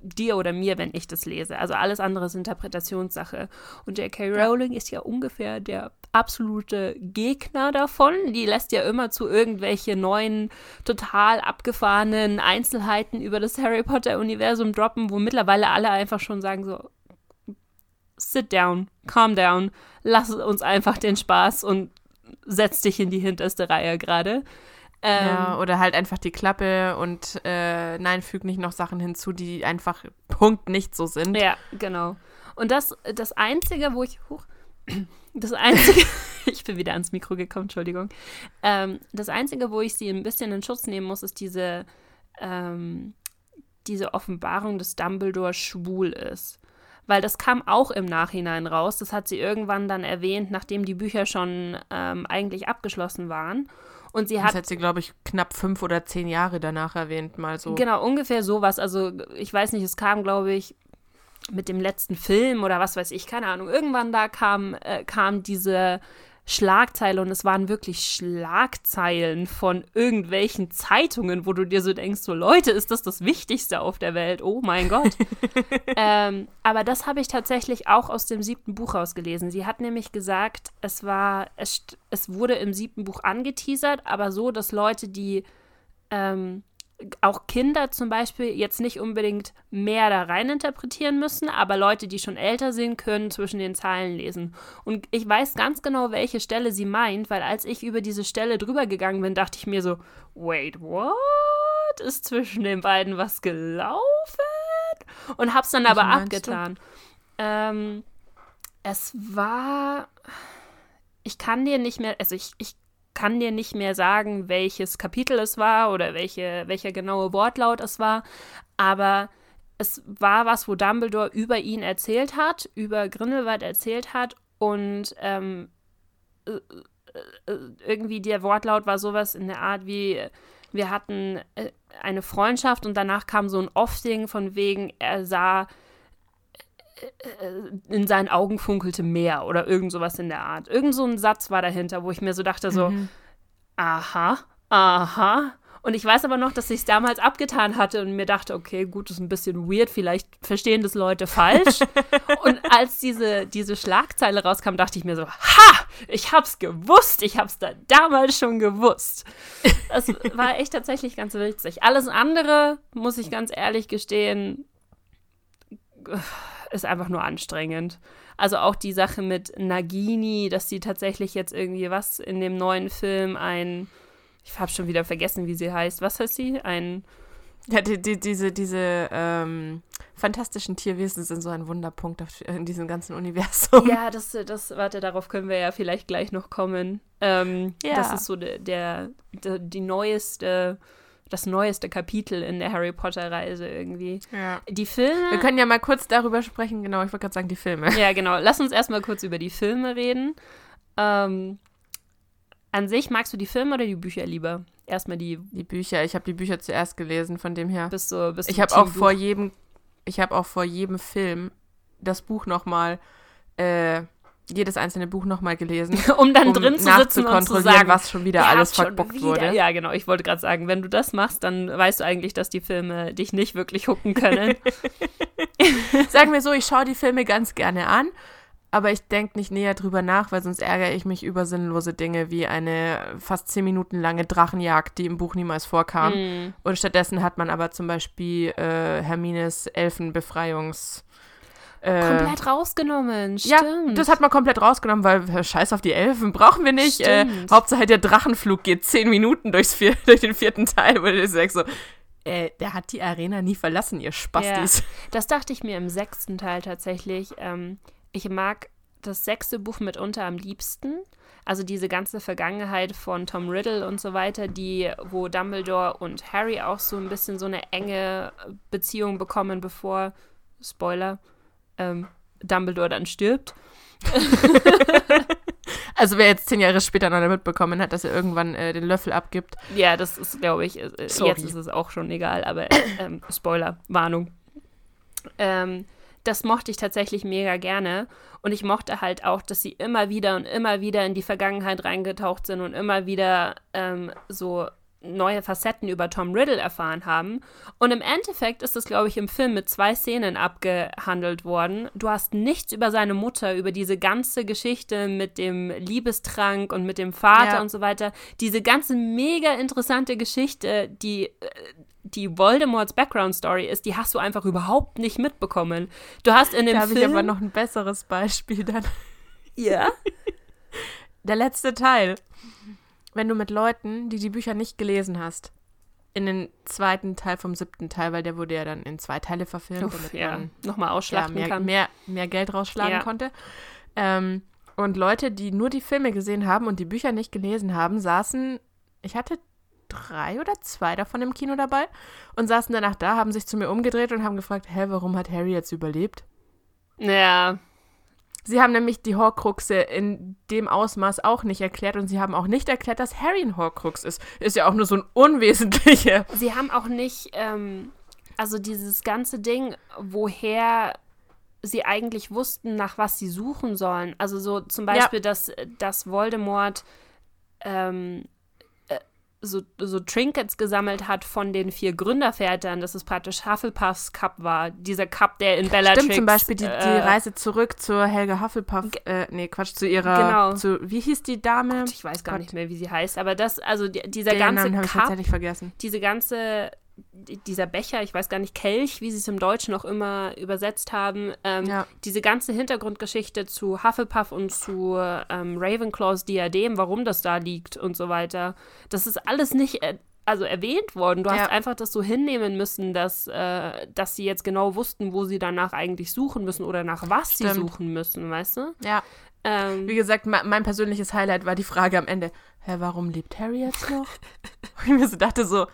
dir oder mir, wenn ich das lese. Also alles andere ist Interpretationssache. Und J.K. Rowling ist ja ungefähr der absolute Gegner davon. Die lässt ja immer zu irgendwelche neuen, total abgefahrenen Einzelheiten über das Harry Potter-Universum droppen, wo mittlerweile alle einfach schon sagen so, sit down, calm down, lass uns einfach den Spaß und setz dich in die hinterste Reihe gerade. Ähm, ja, oder halt einfach die Klappe und äh, nein, füg nicht noch Sachen hinzu, die einfach Punkt nicht so sind. Ja, genau. Und das, das Einzige, wo ich. Huch, das Einzige. ich bin wieder ans Mikro gekommen, Entschuldigung. Ähm, das Einzige, wo ich sie ein bisschen in Schutz nehmen muss, ist diese, ähm, diese Offenbarung, dass Dumbledore schwul ist. Weil das kam auch im Nachhinein raus. Das hat sie irgendwann dann erwähnt, nachdem die Bücher schon ähm, eigentlich abgeschlossen waren. Und sie hat. Das hat sie, glaube ich, knapp fünf oder zehn Jahre danach erwähnt, mal so. Genau, ungefähr sowas. Also, ich weiß nicht, es kam, glaube ich, mit dem letzten Film oder was weiß ich, keine Ahnung. Irgendwann da kam, äh, kam diese Schlagzeile und es waren wirklich Schlagzeilen von irgendwelchen Zeitungen, wo du dir so denkst, so Leute, ist das das Wichtigste auf der Welt? Oh mein Gott. ähm, aber das habe ich tatsächlich auch aus dem siebten Buch rausgelesen. Sie hat nämlich gesagt, es war, es, es wurde im siebten Buch angeteasert, aber so, dass Leute, die ähm, auch Kinder zum Beispiel jetzt nicht unbedingt mehr da rein interpretieren müssen, aber Leute, die schon älter sind, können zwischen den Zeilen lesen. Und ich weiß ganz genau, welche Stelle sie meint, weil als ich über diese Stelle drüber gegangen bin, dachte ich mir so, wait, what? Ist zwischen den beiden was gelaufen? Und hab's dann aber abgetan. Ähm, es war. Ich kann dir nicht mehr, also ich, ich kann dir nicht mehr sagen, welches Kapitel es war oder welche, welcher genaue Wortlaut es war, aber es war was, wo Dumbledore über ihn erzählt hat, über Grindelwald erzählt hat und ähm, äh, äh, irgendwie der Wortlaut war sowas in der Art wie wir hatten äh, eine Freundschaft und danach kam so ein Off-Ding von wegen, er sah in seinen Augen funkelte mehr oder irgend sowas in der Art. Irgend so ein Satz war dahinter, wo ich mir so dachte, so, mhm. aha, aha. Und ich weiß aber noch, dass ich es damals abgetan hatte und mir dachte, okay, gut, das ist ein bisschen weird, vielleicht verstehen das Leute falsch. und als diese, diese Schlagzeile rauskam, dachte ich mir so, ha, ich hab's gewusst, ich hab's da damals schon gewusst. Das war echt tatsächlich ganz witzig. Alles andere, muss ich ganz ehrlich gestehen, ist einfach nur anstrengend. Also auch die Sache mit Nagini, dass sie tatsächlich jetzt irgendwie was in dem neuen Film ein, ich habe schon wieder vergessen, wie sie heißt. Was heißt sie? Ein ja, die, die, diese, diese ähm, fantastischen Tierwesen sind so ein Wunderpunkt in diesem ganzen Universum. Ja, das, das, warte, darauf können wir ja vielleicht gleich noch kommen. Ähm, ja. Das ist so der, der, der die neueste das neueste Kapitel in der Harry Potter-Reise irgendwie. Ja. Die Filme. Wir können ja mal kurz darüber sprechen, genau, ich wollte gerade sagen, die Filme. Ja, genau. Lass uns erstmal kurz über die Filme reden. Ähm, an sich magst du die Filme oder die Bücher lieber? Erstmal die. Die Bücher. Ich habe die Bücher zuerst gelesen, von dem her. Bist du, bist ich habe auch vor jedem, ich habe auch vor jedem Film das Buch nochmal äh, jedes einzelne Buch nochmal gelesen. um dann um drin zu sitzen und zu sagen, was schon wieder alles verbockt wurde. Ja, genau. Ich wollte gerade sagen, wenn du das machst, dann weißt du eigentlich, dass die Filme dich nicht wirklich hucken können. sagen wir so, ich schaue die Filme ganz gerne an, aber ich denke nicht näher drüber nach, weil sonst ärgere ich mich über sinnlose Dinge wie eine fast zehn Minuten lange Drachenjagd, die im Buch niemals vorkam. Mm. Und stattdessen hat man aber zum Beispiel äh, Hermines Elfenbefreiungs- äh, komplett rausgenommen, stimmt. Ja, das hat man komplett rausgenommen, weil scheiß auf die Elfen, brauchen wir nicht. Äh, Hauptsache der Drachenflug geht zehn Minuten durchs vier, durch den vierten Teil, wo du sagst so, äh, der hat die Arena nie verlassen, ihr Spastis. Ja, das dachte ich mir im sechsten Teil tatsächlich. Ähm, ich mag das sechste Buch mitunter am liebsten. Also diese ganze Vergangenheit von Tom Riddle und so weiter, die, wo Dumbledore und Harry auch so ein bisschen so eine enge Beziehung bekommen, bevor, Spoiler, ähm, Dumbledore dann stirbt. also wer jetzt zehn Jahre später noch mitbekommen hat, dass er irgendwann äh, den Löffel abgibt. Ja, das ist, glaube ich, äh, jetzt ist es auch schon egal, aber ähm, Spoiler, Warnung. Ähm, das mochte ich tatsächlich mega gerne. Und ich mochte halt auch, dass sie immer wieder und immer wieder in die Vergangenheit reingetaucht sind und immer wieder ähm, so neue Facetten über Tom Riddle erfahren haben. Und im Endeffekt ist es, glaube ich, im Film mit zwei Szenen abgehandelt worden. Du hast nichts über seine Mutter, über diese ganze Geschichte mit dem Liebestrank und mit dem Vater ja. und so weiter. Diese ganze mega interessante Geschichte, die äh, die Voldemorts Background Story ist, die hast du einfach überhaupt nicht mitbekommen. Du hast in dem da Film. Da habe ich aber noch ein besseres Beispiel dann. Ja. Der letzte Teil wenn du mit Leuten, die die Bücher nicht gelesen hast, in den zweiten Teil vom siebten Teil, weil der wurde ja dann in zwei Teile verfilmt, Uff, damit ja, man nochmal ja, ausschlachten mehr, kann. mehr, mehr Geld rausschlagen Ja. konnte. Ähm, und Leute, die nur die Filme gesehen haben und die Bücher nicht gelesen haben, saßen, ich hatte drei oder zwei davon im Kino dabei und saßen danach da, haben sich zu mir umgedreht und haben gefragt, hä, warum hat Harry jetzt überlebt? Ja, Sie haben nämlich die Horcruxe in dem Ausmaß auch nicht erklärt und sie haben auch nicht erklärt, dass Harry ein Horcrux ist. Ist ja auch nur so ein unwesentlicher. sie haben auch nicht, ähm, also dieses ganze Ding, woher sie eigentlich wussten, nach was sie suchen sollen. Also so zum Beispiel, dass, dass Voldemort ähm, äh, so, so Trinkets gesammelt hat von den vier Gründervätern, dass es praktisch Hufflepuffs Cup war. Dieser Cup, der in Bellatrix... Stimmt, zum Beispiel die, die äh, Reise zurück zur Helga Hufflepuff, äh, nee, Quatsch, zu ihrer, Genau. zu, wie hieß die Dame? Ich weiß gar Gott. nicht mehr, wie sie heißt, aber das, also die, dieser Den ganze Namen habe ich Cup, tatsächlich vergessen. diese ganze, dieser Becher, ich weiß gar nicht, Kelch, wie sie es im Deutschen auch immer übersetzt haben, ähm, Ja. diese ganze Hintergrundgeschichte zu Hufflepuff und zu ähm, Ravenclaws Diadem, warum das da liegt und so weiter, das ist alles nicht äh, also erwähnt worden. Du Ja. hast einfach das so hinnehmen müssen, dass, äh, dass sie jetzt genau wussten, wo sie danach eigentlich suchen müssen oder nach was sie Stimmt. suchen müssen, weißt du? Ja, Ähm, wie gesagt, me- mein persönliches Highlight war die Frage am Ende, hä, warum lebt Harry jetzt noch? Und ich mir so dachte so,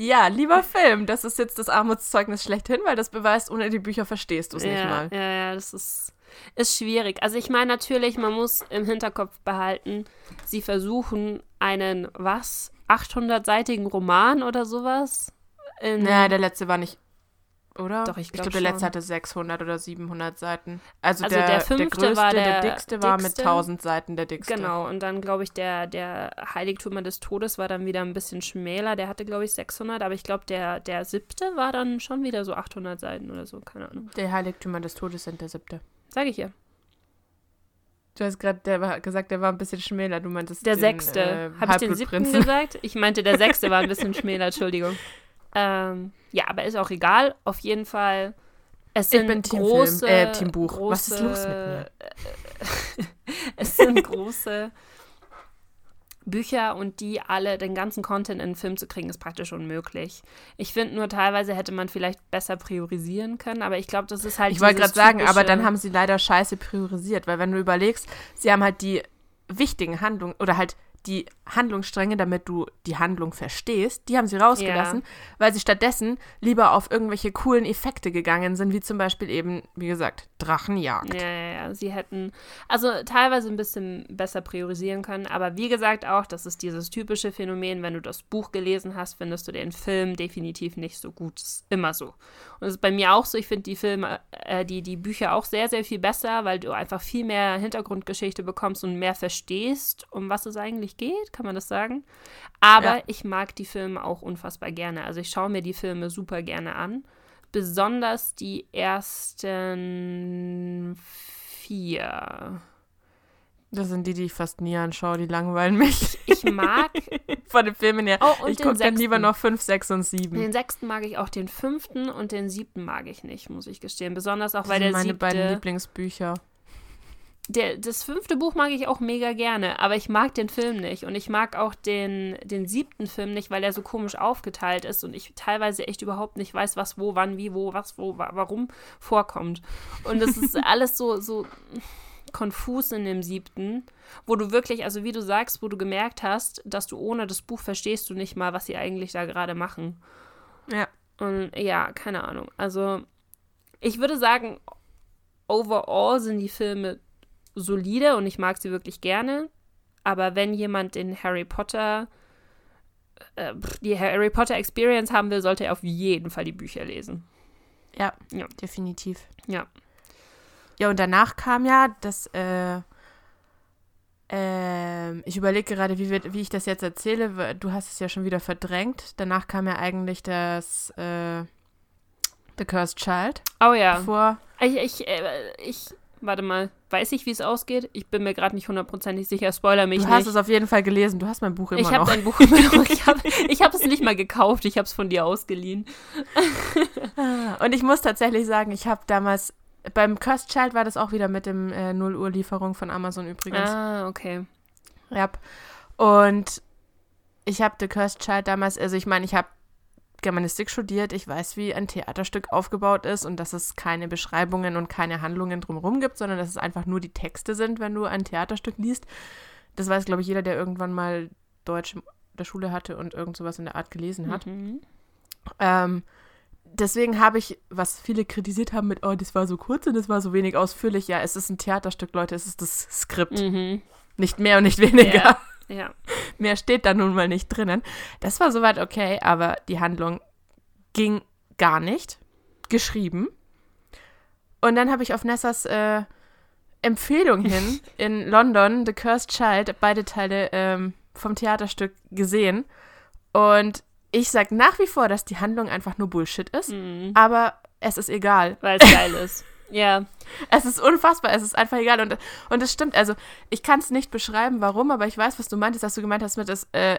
ja, lieber Film, das ist jetzt das Armutszeugnis schlechthin, weil das beweist, ohne die Bücher verstehst du es ja, nicht mal. Ja, ja, das ist, ist schwierig. Also ich meine natürlich, man muss im Hinterkopf behalten, sie versuchen einen, was, 800-seitigen Roman oder sowas? In, der letzte war nicht, oder? Doch, ich glaub glaube, der letzte hatte 600 oder 700 Seiten. Also, Also der, der fünfte größte, war der, der dickste war mit dickste. 1000 Seiten der dickste. Genau, und dann glaube ich, der, der Heiligtümer des Todes war dann wieder ein bisschen schmäler. Der hatte, glaube ich, 600, aber ich glaube, der, der siebte war dann schon wieder so 800 Seiten oder so, keine Ahnung. Der Heiligtümer des Todes sind der siebte. Sage ich ja. Du hast gerade der war- gesagt, der war ein bisschen schmäler. Du meintest Der den, sechste. Äh, Habe ich den siebten gesagt? Ich meinte, der sechste war ein bisschen schmäler, Entschuldigung. Ähm, ja, aber ist auch egal. Auf jeden Fall. Es Ich sind bin Team große, äh, Team Buch. Große, Was ist los mit mir? es sind große Bücher und die alle, den ganzen Content in den Film zu kriegen, ist praktisch unmöglich. Ich finde nur, teilweise hätte man vielleicht besser priorisieren können, aber ich glaube, das ist halt. Ich wollte gerade sagen, aber dann haben sie leider scheiße priorisiert, weil wenn du überlegst, sie haben halt die wichtigen Handlungen oder halt die Handlungsstränge, damit du die Handlung verstehst, die haben sie rausgelassen, weil sie stattdessen lieber auf irgendwelche coolen Effekte gegangen sind, wie zum Beispiel eben, wie gesagt, Drachenjagd. Ja, ja, ja. Sie hätten also teilweise ein bisschen besser priorisieren können, aber wie gesagt auch, das ist dieses typische Phänomen, wenn du das Buch gelesen hast, findest du den Film definitiv nicht so gut. Das ist immer so. Und das ist bei mir auch so. Ich finde die Filme, äh, die, die Bücher auch sehr, sehr viel besser, weil du einfach viel mehr Hintergrundgeschichte bekommst und mehr verstehst, um was es eigentlich geht, kann man das sagen. Aber Ja. ich mag die Filme auch unfassbar gerne. Also ich schaue mir die Filme super gerne an. Besonders die ersten vier. Das sind die, die ich fast nie anschaue, die langweilen mich Ich mag von den Filmen her. Oh, ich gucke dann lieber noch 5, 6 und 7. den sechsten mag ich auch, den fünften und den siebten mag ich nicht, muss ich gestehen. Besonders auch, Das weil sind der meine beiden siebte, Lieblingsbücher. Der, das fünfte Buch mag ich auch mega gerne, aber ich mag den Film nicht und ich mag auch den, den siebten Film nicht, weil er so komisch aufgeteilt ist und ich teilweise echt überhaupt nicht weiß, was wo, wann, wie, wo, was, wo, wa- warum vorkommt. Und es ist alles so, so konfus in dem siebten, wo du wirklich, also wie du sagst, wo du gemerkt hast, dass du ohne das Buch verstehst du nicht mal, was sie eigentlich da gerade machen. Ja. Und ja, keine Ahnung. Also, ich würde sagen, overall sind die Filme solide und ich mag sie wirklich gerne. Aber wenn jemand den Harry Potter, äh, die Harry Potter Experience haben will, sollte er auf jeden Fall die Bücher lesen. Ja, Ja. definitiv. Ja. Ja, und danach kam ja das, äh, ähm, ich überlege gerade, wie, wir, wie ich das jetzt erzähle. Du hast es ja schon wieder verdrängt. Danach kam ja eigentlich das, äh, The Cursed Child Oh ja. vor. Ich, ich, äh, ich, warte mal. Weiß ich, wie es ausgeht? Ich bin mir gerade nicht hundertprozentig sicher. Spoiler mich Du hast nicht. es auf jeden Fall gelesen. Du hast mein Buch immer ich habe noch. dein Buch immer noch. Ich habe hab es nicht mal gekauft. Ich habe es von dir ausgeliehen. Und ich muss tatsächlich sagen, ich habe damals, beim Cursed Child war das auch wieder mit dem äh, 0 Uhr Lieferung von Amazon übrigens. Ah, okay. Ja. Und ich habe The Cursed Child damals, also ich meine, ich habe Germanistik studiert, ich weiß, wie ein Theaterstück aufgebaut ist und dass es keine Beschreibungen und keine Handlungen drumherum gibt, sondern dass es einfach nur die Texte sind, wenn du ein Theaterstück liest. Das weiß, glaube ich, jeder, der irgendwann mal Deutsch in der Schule hatte und irgend sowas in der Art gelesen hat. Mhm. Ähm, deswegen habe ich, was viele kritisiert haben mit, oh, das war so kurz und das war so wenig ausführlich. Ja, es ist ein Theaterstück, Leute, es ist das Skript. Mhm. Nicht mehr und nicht weniger. Ja. Ja. Mehr steht da nun mal nicht drinnen. Das war soweit okay, aber die Handlung ging gar nicht. Geschrieben. Und dann habe ich auf Nessas äh, Empfehlung hin in London The Cursed Child beide Teile ähm, vom Theaterstück gesehen. Und ich sage nach wie vor, dass die Handlung einfach nur Bullshit ist. Mhm. Aber es ist egal. Weil es geil ist. Ja. Es ist unfassbar, es ist einfach egal. Und, und es stimmt, also ich kann es nicht beschreiben, warum, aber ich weiß, was du meintest, dass du gemeint hast mit, dass, äh,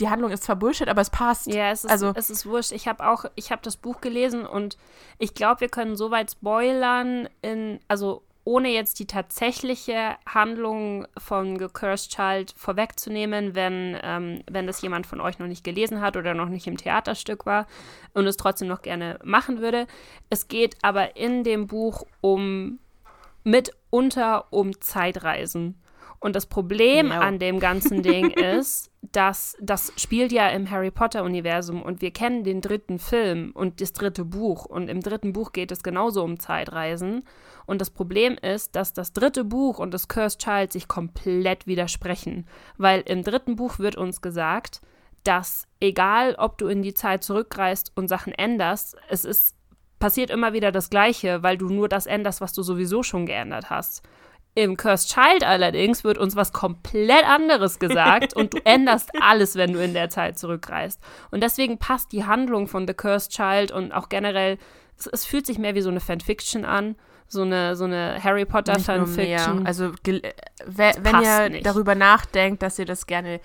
die Handlung ist zwar Bullshit, aber es passt. Ja, es ist, Also- es ist wurscht. Ich habe auch, ich habe das Buch gelesen und ich glaube, wir können so weit spoilern, in, also ohne jetzt die tatsächliche Handlung von The Cursed Child vorwegzunehmen, wenn, ähm, wenn das jemand von euch noch nicht gelesen hat oder noch nicht im Theaterstück war und es trotzdem noch gerne machen würde. Es geht aber in dem Buch um mitunter um Zeitreisen. Und das Problem Ja. an dem ganzen Ding ist, dass das spielt ja im Harry Potter-Universum und wir kennen den dritten Film und das dritte Buch. Und im dritten Buch geht es genauso um Zeitreisen. Und das Problem ist, dass das dritte Buch und das Cursed Child sich komplett widersprechen. Weil im dritten Buch wird uns gesagt, dass egal, ob du in die Zeit zurückreist und Sachen änderst, es ist passiert immer wieder das Gleiche, weil du nur das änderst, was du sowieso schon geändert hast. Im Cursed Child allerdings wird uns was komplett anderes gesagt und du änderst alles, wenn du in der Zeit zurückreist. Und deswegen passt die Handlung von The Cursed Child und auch generell, es, es fühlt sich mehr wie so eine Fanfiction an, so eine, so eine Harry Potter Nicht. Fanfiction. Also wenn ihr nicht. darüber nachdenkt, dass ihr das gerne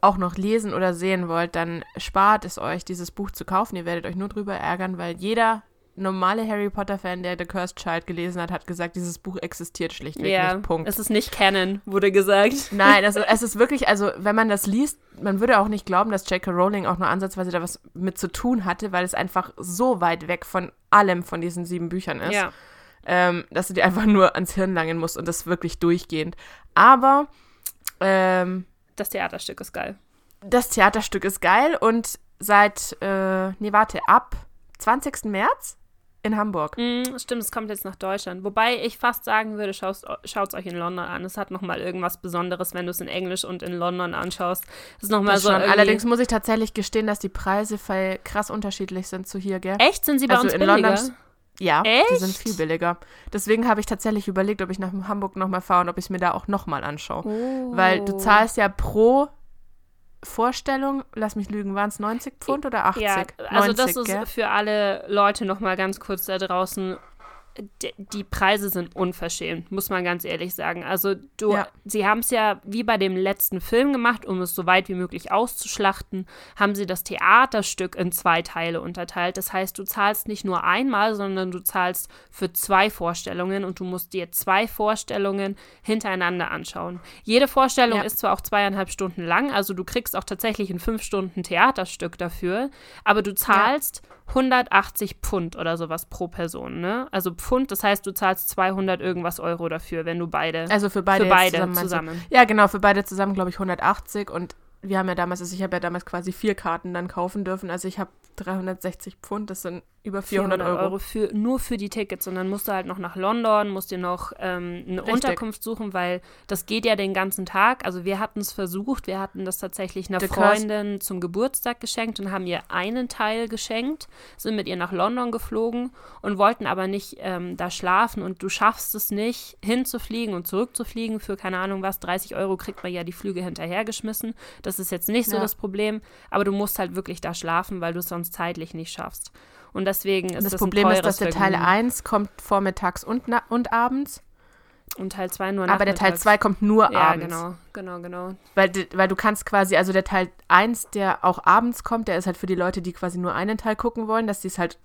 auch noch lesen oder sehen wollt, dann spart es euch, dieses Buch zu kaufen. Ihr werdet euch nur drüber ärgern, weil jeder normale Harry Potter-Fan, der The Cursed Child gelesen hat, hat gesagt, dieses Buch existiert schlichtweg ja, nicht. Punkt. es ist nicht Canon, wurde gesagt. Nein, also es ist wirklich, also wenn man das liest, man würde auch nicht glauben, dass J.K. Rowling auch nur ansatzweise da was mit zu tun hatte, weil es einfach so weit weg von allem von diesen sieben Büchern ist, Ja. ähm, dass du dir einfach nur ans Hirn langen musst und das wirklich durchgehend. Aber ähm, Das Theaterstück ist geil. das Theaterstück ist geil und seit, äh, nee, warte, ab 20. März in Hamburg. Mm, stimmt, es kommt jetzt nach Deutschland. Wobei ich fast sagen würde, schaut es euch in London an. Es hat nochmal irgendwas Besonderes, wenn du es in Englisch und in London anschaust. Es ist nochmal Das so. schon. Allerdings muss ich tatsächlich gestehen, dass die Preise voll krass unterschiedlich sind zu hier, gell? Echt? Sind sie bei Also uns in billiger? London- Ja, die Echt? sind viel billiger. Deswegen habe ich tatsächlich überlegt, ob ich nach Hamburg nochmal fahre und ob ich es mir da auch nochmal anschaue. Oh. Weil du zahlst ja pro Vorstellung, lass mich lügen, waren es 90 Pfund oder 80? Ja, also 90, das ist gell? für alle Leute nochmal ganz kurz da draußen. Die Preise sind unverschämt, muss man ganz ehrlich sagen. Also du, Ja. sie haben es ja wie bei dem letzten Film gemacht, um es so weit wie möglich auszuschlachten, haben sie das Theaterstück in zwei Teile unterteilt. Das heißt, du zahlst nicht nur einmal, sondern du zahlst für zwei Vorstellungen und du musst dir zwei Vorstellungen hintereinander anschauen. Jede Vorstellung Ja. ist zwar auch zweieinhalb Stunden lang, also du kriegst auch tatsächlich ein fünf Stunden Theaterstück dafür, aber du zahlst 180 Pfund oder sowas pro Person, ne? Also Pfund, das heißt, du zahlst 200 irgendwas Euro dafür, wenn du beide, Also für beide, für beide zusammen. zusammen. Ja, genau, für beide zusammen, glaube ich, 180 und wir haben ja damals, also ich habe ja damals quasi vier Karten dann kaufen dürfen. Also ich habe 360 Pfund, das sind über 400, Euro. für, nur für die Tickets und dann musst du halt noch nach London, musst dir noch ähm, eine Richtig. Unterkunft suchen, weil das geht ja den ganzen Tag. Also wir hatten es versucht, wir hatten das tatsächlich einer The Curse- Freundin zum Geburtstag geschenkt und haben ihr einen Teil geschenkt, sind mit ihr nach London geflogen und wollten aber nicht ähm, da schlafen und du schaffst es nicht, hinzufliegen und zurückzufliegen für keine Ahnung was, 30 Euro kriegt man ja die Flüge hinterhergeschmissen. Das ist jetzt nicht so Ja. das Problem, aber du musst halt wirklich da schlafen, weil du es sonst zeitlich nicht schaffst. Und deswegen ist Das, das Problem ein ist, dass der Teil Vergnügen. 1 kommt vormittags und, und abends, und Teil 2 nur aber der Teil nachmittags. 2 kommt nur Ja, abends. genau, genau, genau. Weil, weil du kannst quasi, also der Teil 1, der auch abends kommt, der ist halt für die Leute, die quasi nur einen Teil gucken wollen, dass die es halt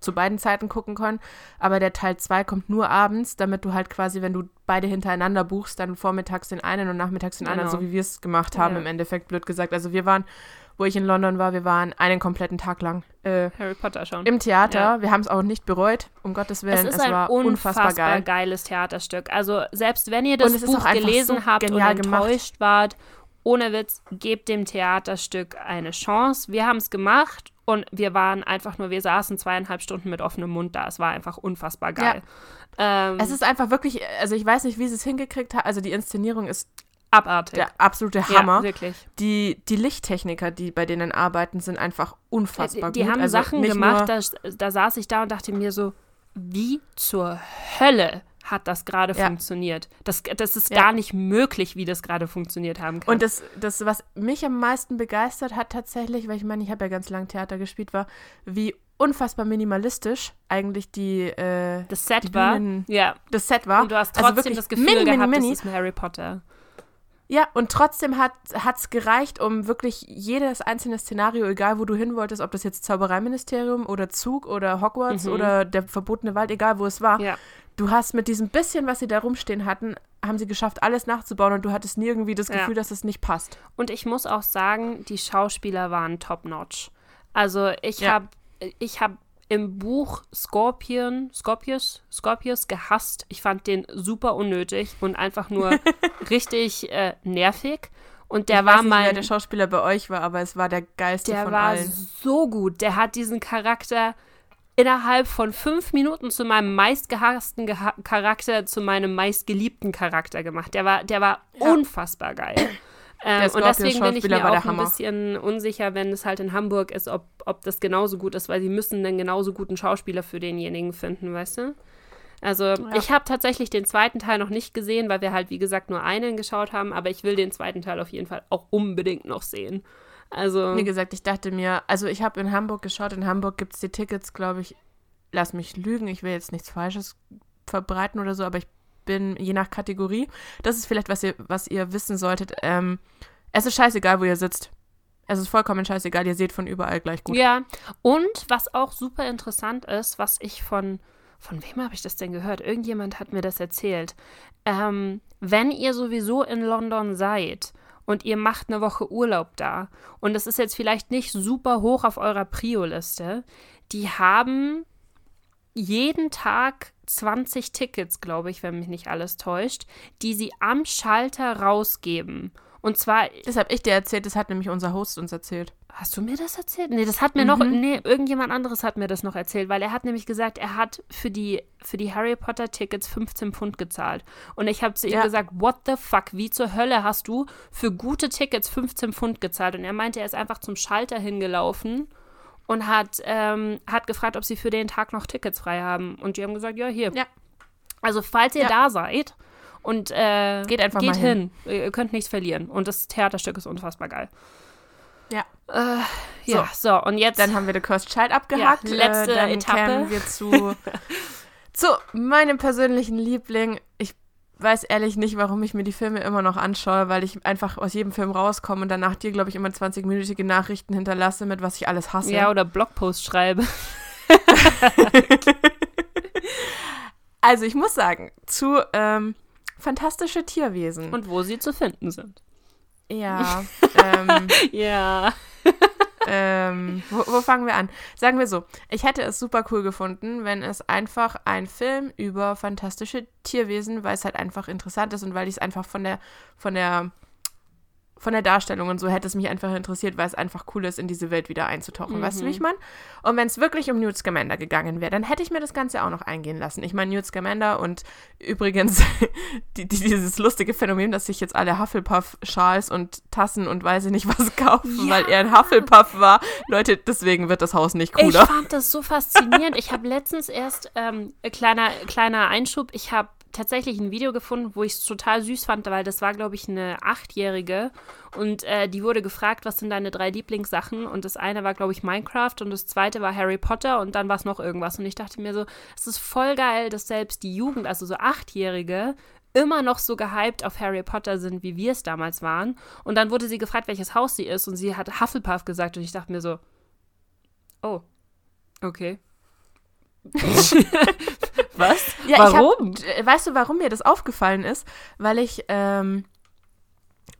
zu beiden Zeiten gucken können. Aber der Teil 2 kommt nur abends, damit du halt quasi, wenn du beide hintereinander buchst, dann vormittags den einen und nachmittags den anderen, Genau. so wie wir es gemacht haben, Ja. im Endeffekt, blöd gesagt. Also wir waren, wo ich in London war, wir waren einen kompletten Tag lang äh, Harry Potter schauen. im Theater. Ja. Wir haben es auch nicht bereut, um Gottes Willen. es ist es ein war unfassbar, unfassbar geil. geiles Theaterstück. Also selbst wenn ihr das Buch gelesen so habt und genial gemacht. enttäuscht wart, ohne Witz, gebt dem Theaterstück eine Chance. Wir haben es gemacht und wir waren einfach nur, wir saßen zweieinhalb Stunden mit offenem Mund da. Es war einfach unfassbar geil. Ähm, Es ist einfach wirklich, also ich weiß nicht, wie sie es hingekriegt hat. Also die Inszenierung ist abartig. der absolute Hammer. Ja, wirklich. die, die Lichttechniker, die bei denen arbeiten, sind einfach unfassbar die gut. haben also Sachen gemacht, da, da saß ich da und dachte mir so, wie zur Hölle hat das gerade Ja. funktioniert? Das, das ist Ja. gar nicht möglich, wie das gerade funktioniert haben kann. und das, das, was mich am meisten begeistert hat tatsächlich, weil ich meine, ich habe ja ganz lange Theater gespielt, war, wie unfassbar minimalistisch eigentlich die, äh, das Set die war, Bühnen- ja, das Set war. Und du hast Also trotzdem wirklich das Gefühl mini, mini, gehabt, mini. das ist ein Harry Potter. Ja, und trotzdem hat es gereicht, um wirklich jedes einzelne Szenario, egal wo du hin wolltest, ob das jetzt Zaubereiministerium oder Zug oder Hogwarts Mhm. oder der verbotene Wald, egal wo es war, Ja. Du hast mit diesem bisschen, was sie da rumstehen hatten, haben sie geschafft, alles nachzubauen und du hattest nie irgendwie das Ja. Gefühl, dass es nicht passt. Und ich muss auch sagen, die Schauspieler waren top-notch. Also ich Ja. habe ich hab im Buch Scorpion, Scorpius, Scorpius gehasst. Ich fand den super unnötig und einfach nur richtig äh, nervig. Und der ich war weiß nicht, wer mein, der Schauspieler bei euch war, aber es war der geilste der von war allen. so gut. Der hat diesen Charakter innerhalb von fünf Minuten zu meinem meistgehassten Geha Charakter, zu meinem meistgeliebten Charakter gemacht. Der war, der war Ja. unfassbar geil. Ähm, und deswegen bin ich mir auch ein bisschen unsicher, wenn es halt in Hamburg ist, ob, ob das genauso gut ist, weil sie müssen einen genauso guten Schauspieler für denjenigen finden, weißt du? Also ich habe tatsächlich den zweiten Teil noch nicht gesehen, weil wir halt, wie gesagt, nur einen geschaut haben, aber ich will den zweiten Teil auf jeden Fall auch unbedingt noch sehen. Also Wie gesagt, ich dachte mir, also ich habe in Hamburg geschaut, in Hamburg gibt es die Tickets, glaube ich, lass mich lügen, ich will jetzt nichts Falsches verbreiten oder so, aber ich bin je nach Kategorie, das ist vielleicht, was ihr, was ihr wissen solltet, ähm, es ist scheißegal, wo ihr sitzt. Es ist vollkommen scheißegal, ihr seht von überall gleich gut. Ja, und was auch super interessant ist, was ich von, von wem habe ich das denn gehört? Irgendjemand hat mir das erzählt. Ähm, wenn ihr sowieso in London seid und ihr macht eine Woche Urlaub da und das ist jetzt vielleicht nicht super hoch auf eurer Prio-Liste, die haben jeden Tag 20 Tickets, glaube ich, wenn mich nicht alles täuscht, die sie am Schalter rausgeben. Und zwar Das habe ich dir erzählt, das hat nämlich unser Host uns erzählt. Hast du mir das erzählt? Nee, das hat mir noch, nee, irgendjemand anderes hat mir das noch erzählt, weil er hat nämlich gesagt, er hat für die, für die Harry Potter Tickets 15 Pfund gezahlt. Und ich habe zu ihm Ja. gesagt, what the fuck, wie zur Hölle hast du für gute Tickets 15 Pfund gezahlt? Und er meinte, er ist einfach zum Schalter hingelaufen und hat, ähm, hat gefragt, ob sie für den Tag noch Tickets frei haben. Und die haben gesagt, ja, hier. Ja. Also, falls ihr Ja. da seid und äh, Geht einfach geht mal hin. hin. Ihr könnt nichts verlieren. Und das Theaterstück ist unfassbar geil. Ja. Äh, ja, so, und jetzt. Dann haben wir The Cursed Child abgehakt. Ja, letzte äh, dann Etappe. kämen wir zu, zu meinem persönlichen Liebling. Ich weiß ehrlich nicht, warum ich mir die Filme immer noch anschaue, weil ich einfach aus jedem Film rauskomme und danach dir, glaube ich, immer 20-minütige Nachrichten hinterlasse, mit was ich alles hasse. ja, oder Blogpost schreibe. Also ich muss sagen, zu ähm, fantastische Tierwesen. Und wo sie zu finden sind. ja, ähm, Ja. ähm, wo, wo fangen wir an? Sagen wir so, ich hätte es super cool gefunden, wenn es einfach ein Film über fantastische Tierwesen, weil es halt einfach interessant ist und weil ich es einfach von der, von der, von der Darstellung und so hätte es mich einfach interessiert, weil es einfach cool ist, in diese Welt wieder einzutauchen. Weißt du, wie ich meine? Und wenn es wirklich um Newt Scamander gegangen wäre, dann hätte ich mir das Ganze auch noch eingehen lassen. Ich meine, Newt Scamander und übrigens die, die, dieses lustige Phänomen, dass sich jetzt alle Hufflepuff-Schals und Tassen und weiß ich nicht was kaufen, Ja. weil er ein Hufflepuff war. Leute, deswegen wird das Haus nicht Ich cooler. fand das so faszinierend. Ich habe letztens erst, ähm, äh, kleiner, kleiner Einschub, ich habe tatsächlich ein Video gefunden, wo ich es total süß fand, weil das war, glaube ich, eine Achtjährige und äh, die wurde gefragt, was sind deine drei Lieblingssachen und das eine war, glaube ich, Minecraft und das zweite war Harry Potter und dann war es noch irgendwas und ich dachte mir so, es ist voll geil, dass selbst die Jugend, also so Achtjährige, immer noch so gehypt auf Harry Potter sind, wie wir es damals waren. Und dann wurde sie gefragt, welches Haus sie ist und sie hat Hufflepuff gesagt und ich dachte mir so, oh, okay. Was? Ja, Warum? Ich hab, weißt du, warum mir das aufgefallen ist? Weil ich ähm,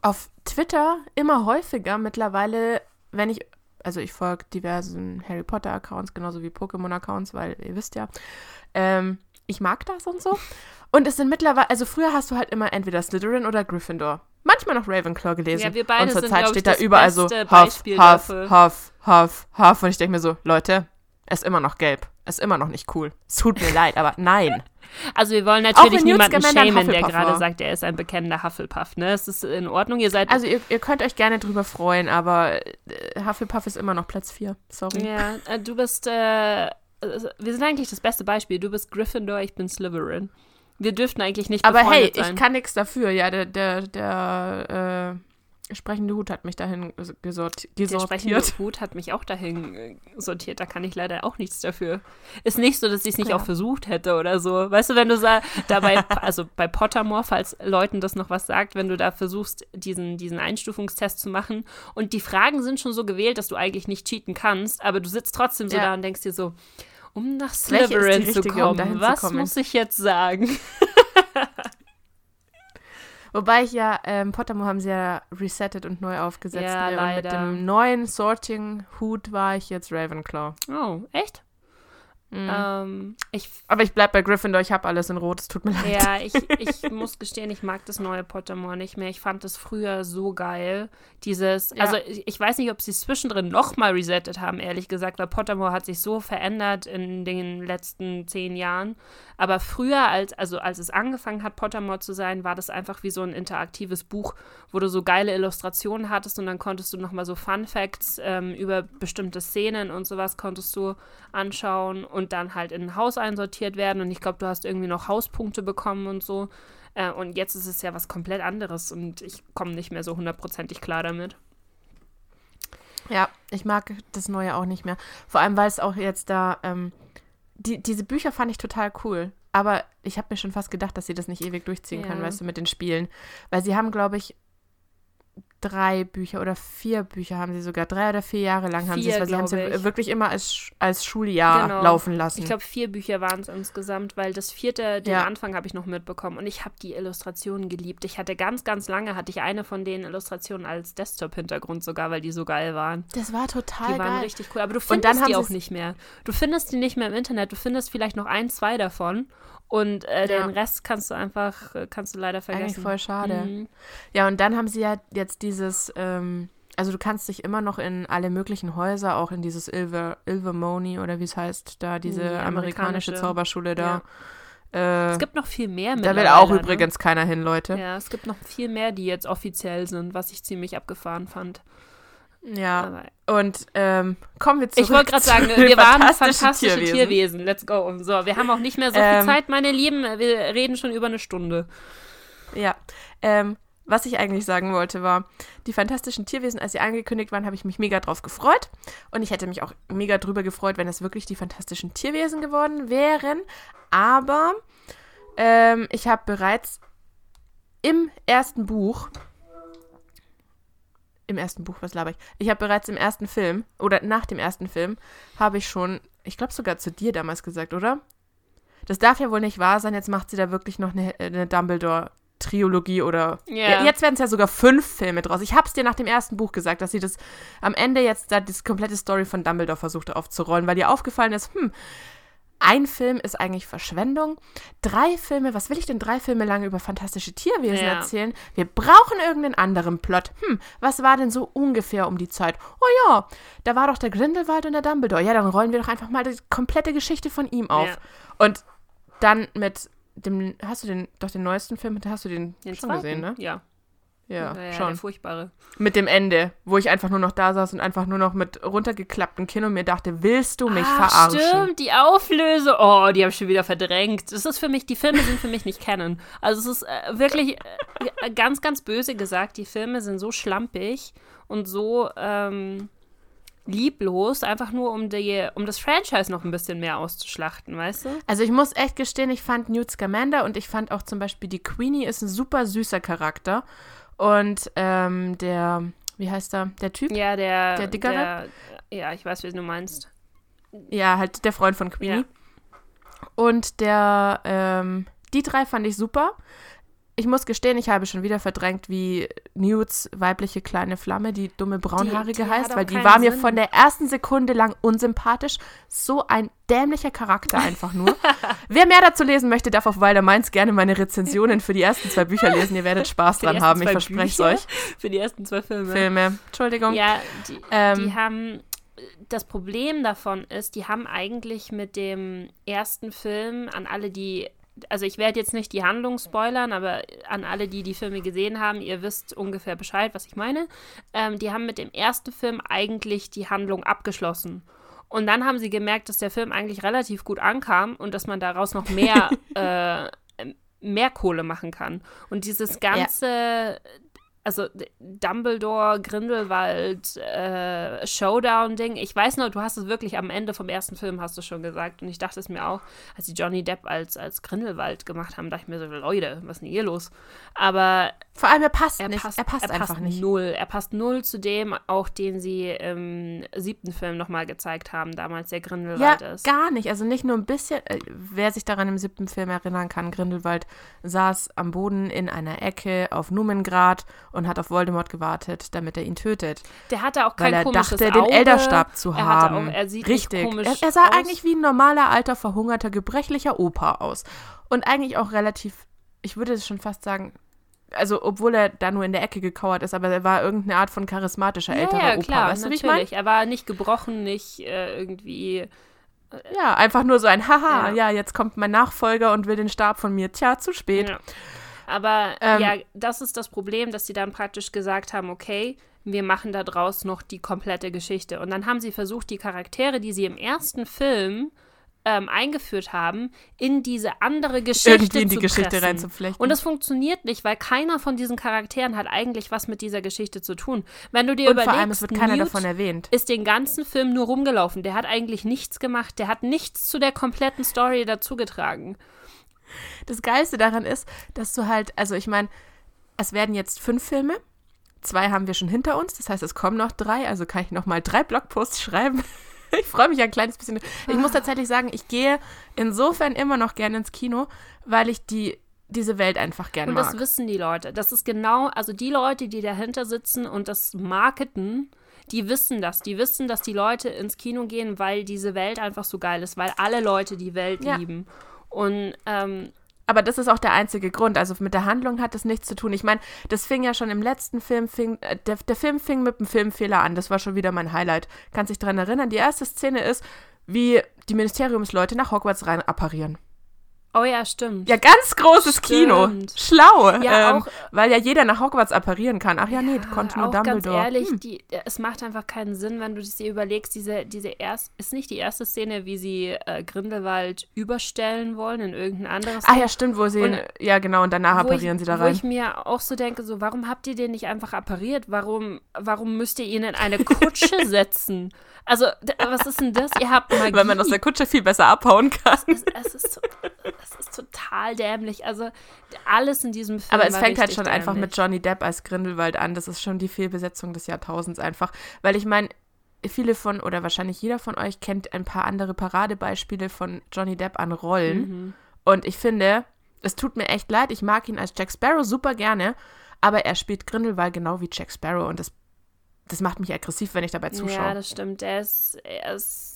auf Twitter immer häufiger mittlerweile, wenn ich, also ich folge diversen Harry Potter Accounts, genauso wie Pokémon Accounts, weil ihr wisst ja, ähm, ich mag das und so. Und es sind mittlerweile, also früher hast du halt immer entweder Slytherin oder Gryffindor. Manchmal noch Ravenclaw gelesen. Ja, wir beide und zur sind, Zeit steht da das überall so beste Huff, Beispiel Huff. Huff, Huff, Huff. Und ich denke mir so, Leute, es ist immer noch gelb. Ist immer noch nicht cool. Es tut mir leid, aber nein. Also wir wollen natürlich niemanden schämen, der gerade war. sagt, er ist ein bekennender Hufflepuff. Ne? Es ist in Ordnung, ihr seid... Also ihr, ihr könnt euch gerne drüber freuen, aber äh, Hufflepuff ist immer noch Platz 4. Sorry. ja, äh, du bist... Äh, äh, wir sind eigentlich das beste Beispiel. Du bist Gryffindor, ich bin Slytherin. Wir dürften eigentlich nicht aber hey, sein. ich kann nichts dafür. Ja, der, der, der äh, sprechende Hut hat mich dahin gesort Der sprechende gesortiert. Hut hat mich auch dahin äh, sortiert. Da kann ich leider auch nichts dafür. Ist nicht so, dass ich es nicht Ja. auch versucht hätte oder so. Weißt du, wenn du dabei, also bei Pottermore, falls Leuten das noch was sagt, wenn du da versuchst, diesen, diesen Einstufungstest zu machen und die Fragen sind schon so gewählt, dass du eigentlich nicht cheaten kannst, aber du sitzt trotzdem so Ja. da und denkst dir so, um nach Slytherin zu richtige, um kommen, dahin zu was kommen? muss ich jetzt sagen? Wobei ich ja, ähm, Pottermore haben sie ja resettet und neu aufgesetzt. Ja, ne? Und mit dem neuen Sorting-Hut war ich jetzt Ravenclaw. Oh, echt? Mhm. Ähm, ich aber ich bleib bei Gryffindor, ich habe alles in Rot, es tut mir leid. Ja, ich, ich muss gestehen, ich mag das neue Pottermore nicht mehr. Ich fand das früher so geil. Dieses, Ja. also ich ich weiß nicht, ob sie es zwischendrin nochmal resettet haben, ehrlich gesagt, weil Pottermore hat sich so verändert in den letzten zehn Jahren. Aber früher, als, also als es angefangen hat, Pottermore zu sein, war das einfach wie so ein interaktives Buch, wo du so geile Illustrationen hattest und dann konntest du nochmal so Fun Facts ähm, über bestimmte Szenen und sowas konntest du anschauen und dann halt in ein Haus einsortiert werden. Und ich glaube, du hast irgendwie noch Hauspunkte bekommen und so. Äh, und jetzt ist es ja was komplett anderes und ich komme nicht mehr so hundertprozentig klar damit. Ja, ich mag das Neue auch nicht mehr. Vor allem, weil es auch jetzt da, ähm, die, diese Bücher fand ich total cool. Aber ich habe mir schon fast gedacht, dass sie das nicht ewig durchziehen können, Ja. weißt du, mit den Spielen. Weil sie haben, glaube ich, drei Bücher oder vier Bücher haben sie sogar. Drei oder vier Jahre lang haben sie es, Vier, weil sie haben es wirklich immer als, als Schuljahr Genau. laufen lassen. Ich glaube, vier Bücher waren es insgesamt, weil das vierte, den Ja. Anfang habe ich noch mitbekommen und ich habe die Illustrationen geliebt. Ich hatte ganz, ganz lange, hatte ich eine von den Illustrationen als Desktop-Hintergrund sogar, weil die so geil waren. das war total Die waren geil. richtig cool, aber du findest die auch nicht mehr. Du findest die nicht mehr im Internet, du findest vielleicht noch ein, zwei davon und äh, Ja. den Rest kannst du einfach, äh, kannst du leider vergessen. Eigentlich voll schade. Mhm. Ja, und dann haben sie ja jetzt dieses, ähm, also du kannst dich immer noch in alle möglichen Häuser, auch in dieses Ilver, oder wie es heißt, da diese Die amerikanische amerikanische. Zauberschule Ja. da. Äh, Es gibt noch viel mehr da will auch ne? übrigens keiner hin, Leute. Ja, es gibt noch viel mehr, die jetzt offiziell sind, was ich ziemlich abgefahren fand. Ja. Und ähm, kommen wir zurück. ich wollte gerade sagen, wir waren fantastischen fantastische Tierwesen. Let's go. So, wir haben auch nicht mehr so viel Ähm. Zeit, meine Lieben. Wir reden schon über eine Stunde. Ja. Ähm, was ich eigentlich sagen wollte, war, die fantastischen Tierwesen, als sie angekündigt waren, habe ich mich mega drauf gefreut. Und ich hätte mich auch mega drüber gefreut, wenn es wirklich die fantastischen Tierwesen geworden wären. Aber ähm, ich habe bereits im ersten Buch, im ersten Buch, was laber ich? Ich habe bereits im ersten Film oder nach dem ersten Film habe ich schon, ich glaube sogar zu dir damals gesagt, oder? Das darf ja wohl nicht wahr sein. Jetzt macht sie da wirklich noch eine, eine Dumbledore-Triologie oder. Ja. Jetzt werden es ja sogar fünf Filme draus. Ich habe es dir nach dem ersten Buch gesagt, dass sie das am Ende jetzt da das komplette Story von Dumbledore versucht aufzurollen, weil ihr aufgefallen ist, hm, ein Film ist eigentlich Verschwendung. Drei Filme, was will ich denn drei Filme lang über fantastische Tierwesen Ja. erzählen? Wir brauchen irgendeinen anderen Plot. Hm, was war denn so ungefähr um die Zeit? Oh ja, da war doch der Grindelwald und der Dumbledore. Ja, dann rollen wir doch einfach mal die komplette Geschichte von ihm auf. Ja. Und dann mit dem, hast du den, doch den neuesten Film, hast du den, Den schon zweiten? gesehen, ne? Ja. Ja, Naja, schon. Der furchtbare. Mit dem Ende, wo ich einfach nur noch da saß und einfach nur noch mit runtergeklapptem Kinn und mir dachte, willst du mich Ach, verarschen? Stimmt, die Auflösung. Oh, die habe ich schon wieder verdrängt. Das ist für mich, die Filme sind für mich nicht kennen. Also es ist äh, wirklich äh, ganz, ganz böse gesagt, die Filme sind so schlampig und so ähm, lieblos, einfach nur um, die, um das Franchise noch ein bisschen mehr auszuschlachten, weißt du? Also ich muss echt gestehen, ich fand Newt Scamander und ich fand auch zum Beispiel die Queenie ist ein super süßer Charakter. Und ähm, der, wie heißt er, der Typ? Ja, der. Der Dickere? Der, ja, ich weiß, wie du meinst. Ja, halt der Freund von Queenie. Und der, ähm, die drei fand ich super. Ich muss gestehen, ich habe schon wieder verdrängt, wie Newts weibliche kleine Flamme, die dumme braunhaarige Die- die heißt, weil die war mir Sinn. von der ersten Sekunde lang unsympathisch. So ein dämlicher Charakter einfach nur. Wer mehr dazu lesen möchte, darf auf Wilder Mainz gerne meine Rezensionen für die ersten zwei Bücher lesen. Ihr werdet Spaß dran haben, ich verspreche es euch. Für die ersten zwei Filme. Filme. Entschuldigung. Ja, die, Ähm, die haben. Das Problem davon ist, die haben eigentlich mit dem ersten Film an alle, die. Also ich werde jetzt nicht die Handlung spoilern, aber an alle, die die Filme gesehen haben, ihr wisst ungefähr Bescheid, was ich meine. Ähm, die haben mit dem ersten Film eigentlich die Handlung abgeschlossen. Und dann haben sie gemerkt, dass der Film eigentlich relativ gut ankam und dass man daraus noch mehr, äh, mehr Kohle machen kann. Und dieses ganze, also Dumbledore, Grindelwald, äh, Showdown-Ding, ich weiß noch, du hast es wirklich am Ende vom ersten Film, hast du schon gesagt. Und ich dachte es mir auch, als sie Johnny Depp als, als Grindelwald gemacht haben, dachte ich mir so, Leute, was ist denn hier los? Aber Vor allem, er passt er nicht. passt, er passt einfach nicht. null. Er passt null zu dem, auch den sie im siebten Film nochmal gezeigt haben, damals der Ja, Grindelwald ist. gar nicht. Also nicht nur ein bisschen. Äh, wer sich daran im siebten Film erinnern kann, Grindelwald saß am Boden in einer Ecke auf Numengrad und hat auf Voldemort gewartet, damit er ihn tötet. Der hatte auch Weil kein er komisches dachte, den Auge. Elderstab zu er haben. Auch, er sieht Richtig. Er, er sah aus. eigentlich wie ein normaler, alter, verhungerter, gebrechlicher Opa aus. Und eigentlich auch relativ, ich würde es schon fast sagen, also obwohl er da nur in der Ecke gekauert ist, aber er war irgendeine Art von charismatischer ja, älterer ja, Opa. klar, weißt du, wie ich natürlich. meine? Er war nicht gebrochen, nicht äh, irgendwie. Ja, einfach nur so ein Haha, Ja. ja. jetzt kommt mein Nachfolger und will den Stab von mir. Tja, zu spät. Ja. Aber Ähm, ja, das ist das Problem, dass sie dann praktisch gesagt haben, okay, wir machen da draus noch die komplette Geschichte. Und dann haben sie versucht, die Charaktere, die sie im ersten Film ähm, eingeführt haben, in diese andere Geschichte Irgendwie in die zu Geschichte reinzuflechten. Und das funktioniert nicht, weil keiner von diesen Charakteren hat eigentlich was mit dieser Geschichte zu tun. Wenn du dir Und überlegst, vor allem, es wird keiner Newt davon erwähnt. ist den ganzen Film nur rumgelaufen. Der hat eigentlich nichts gemacht. Der hat nichts zu der kompletten Story dazugetragen. Das Geilste daran ist, dass du halt, also ich meine, es werden jetzt fünf Filme. Zwei haben wir schon hinter uns, das heißt, es kommen noch drei, also kann ich noch mal drei Blogposts schreiben. Ich freue mich ein kleines bisschen. Ich muss tatsächlich sagen, ich gehe insofern immer noch gerne ins Kino, weil ich die, diese Welt einfach gerne Und mag. das wissen die Leute. Das ist genau, also die Leute, die dahinter sitzen und das marketen, die wissen das. Die wissen, dass die Leute ins Kino gehen, weil diese Welt einfach so geil ist, weil alle Leute die Welt Ja. lieben. Und ähm, Aber das ist auch der einzige Grund. Also mit der Handlung hat das nichts zu tun. Ich meine, das fing ja schon im letzten Film, fing, äh, der, der Film fing mit einem Filmfehler an. Das war schon wieder mein Highlight. Kannst dich dran erinnern? Die erste Szene ist, wie die Ministeriumsleute nach Hogwarts rein apparieren. Oh ja, stimmt. Ja, ganz großes Kino. Stimmt. Schlau. Ja, ähm, auch- weil ja jeder nach Hogwarts apparieren kann. Ach ja, nee, konnte nur auch Dumbledore. ganz ehrlich, Hm. die, es macht einfach keinen Sinn, wenn du dir überlegst, diese, diese erst, ist nicht die erste Szene, wie sie äh, Grindelwald überstellen wollen in irgendein anderes Ah ja, stimmt, wo sie, Und- ja genau, und danach wo ich, apparieren sie da Wo rein. ich mir auch so denke, so, warum habt ihr den nicht einfach appariert? Warum, warum müsst ihr ihn in eine Kutsche setzen? Also, was ist denn das? Ihr habt Magie. weil man aus der Kutsche viel besser abhauen kann. es, es, ist, so- es ist total dämlich. Also, alles in diesem Film Aber es fängt halt schon einfach dämlich. mit Johnny Depp als Grindelwald an. Das ist schon die Fehlbesetzung des Jahrtausends einfach. Weil ich meine, viele von, oder wahrscheinlich jeder von euch kennt ein paar andere Paradebeispiele von Johnny Depp an Rollen. Mhm. Und ich finde, es tut mir echt leid. Ich mag ihn als Jack Sparrow super gerne. Aber er spielt Grindelwald genau wie Jack Sparrow. Und das, das macht mich aggressiv, wenn ich dabei zuschaue. Ja, das stimmt. Er ist, er ist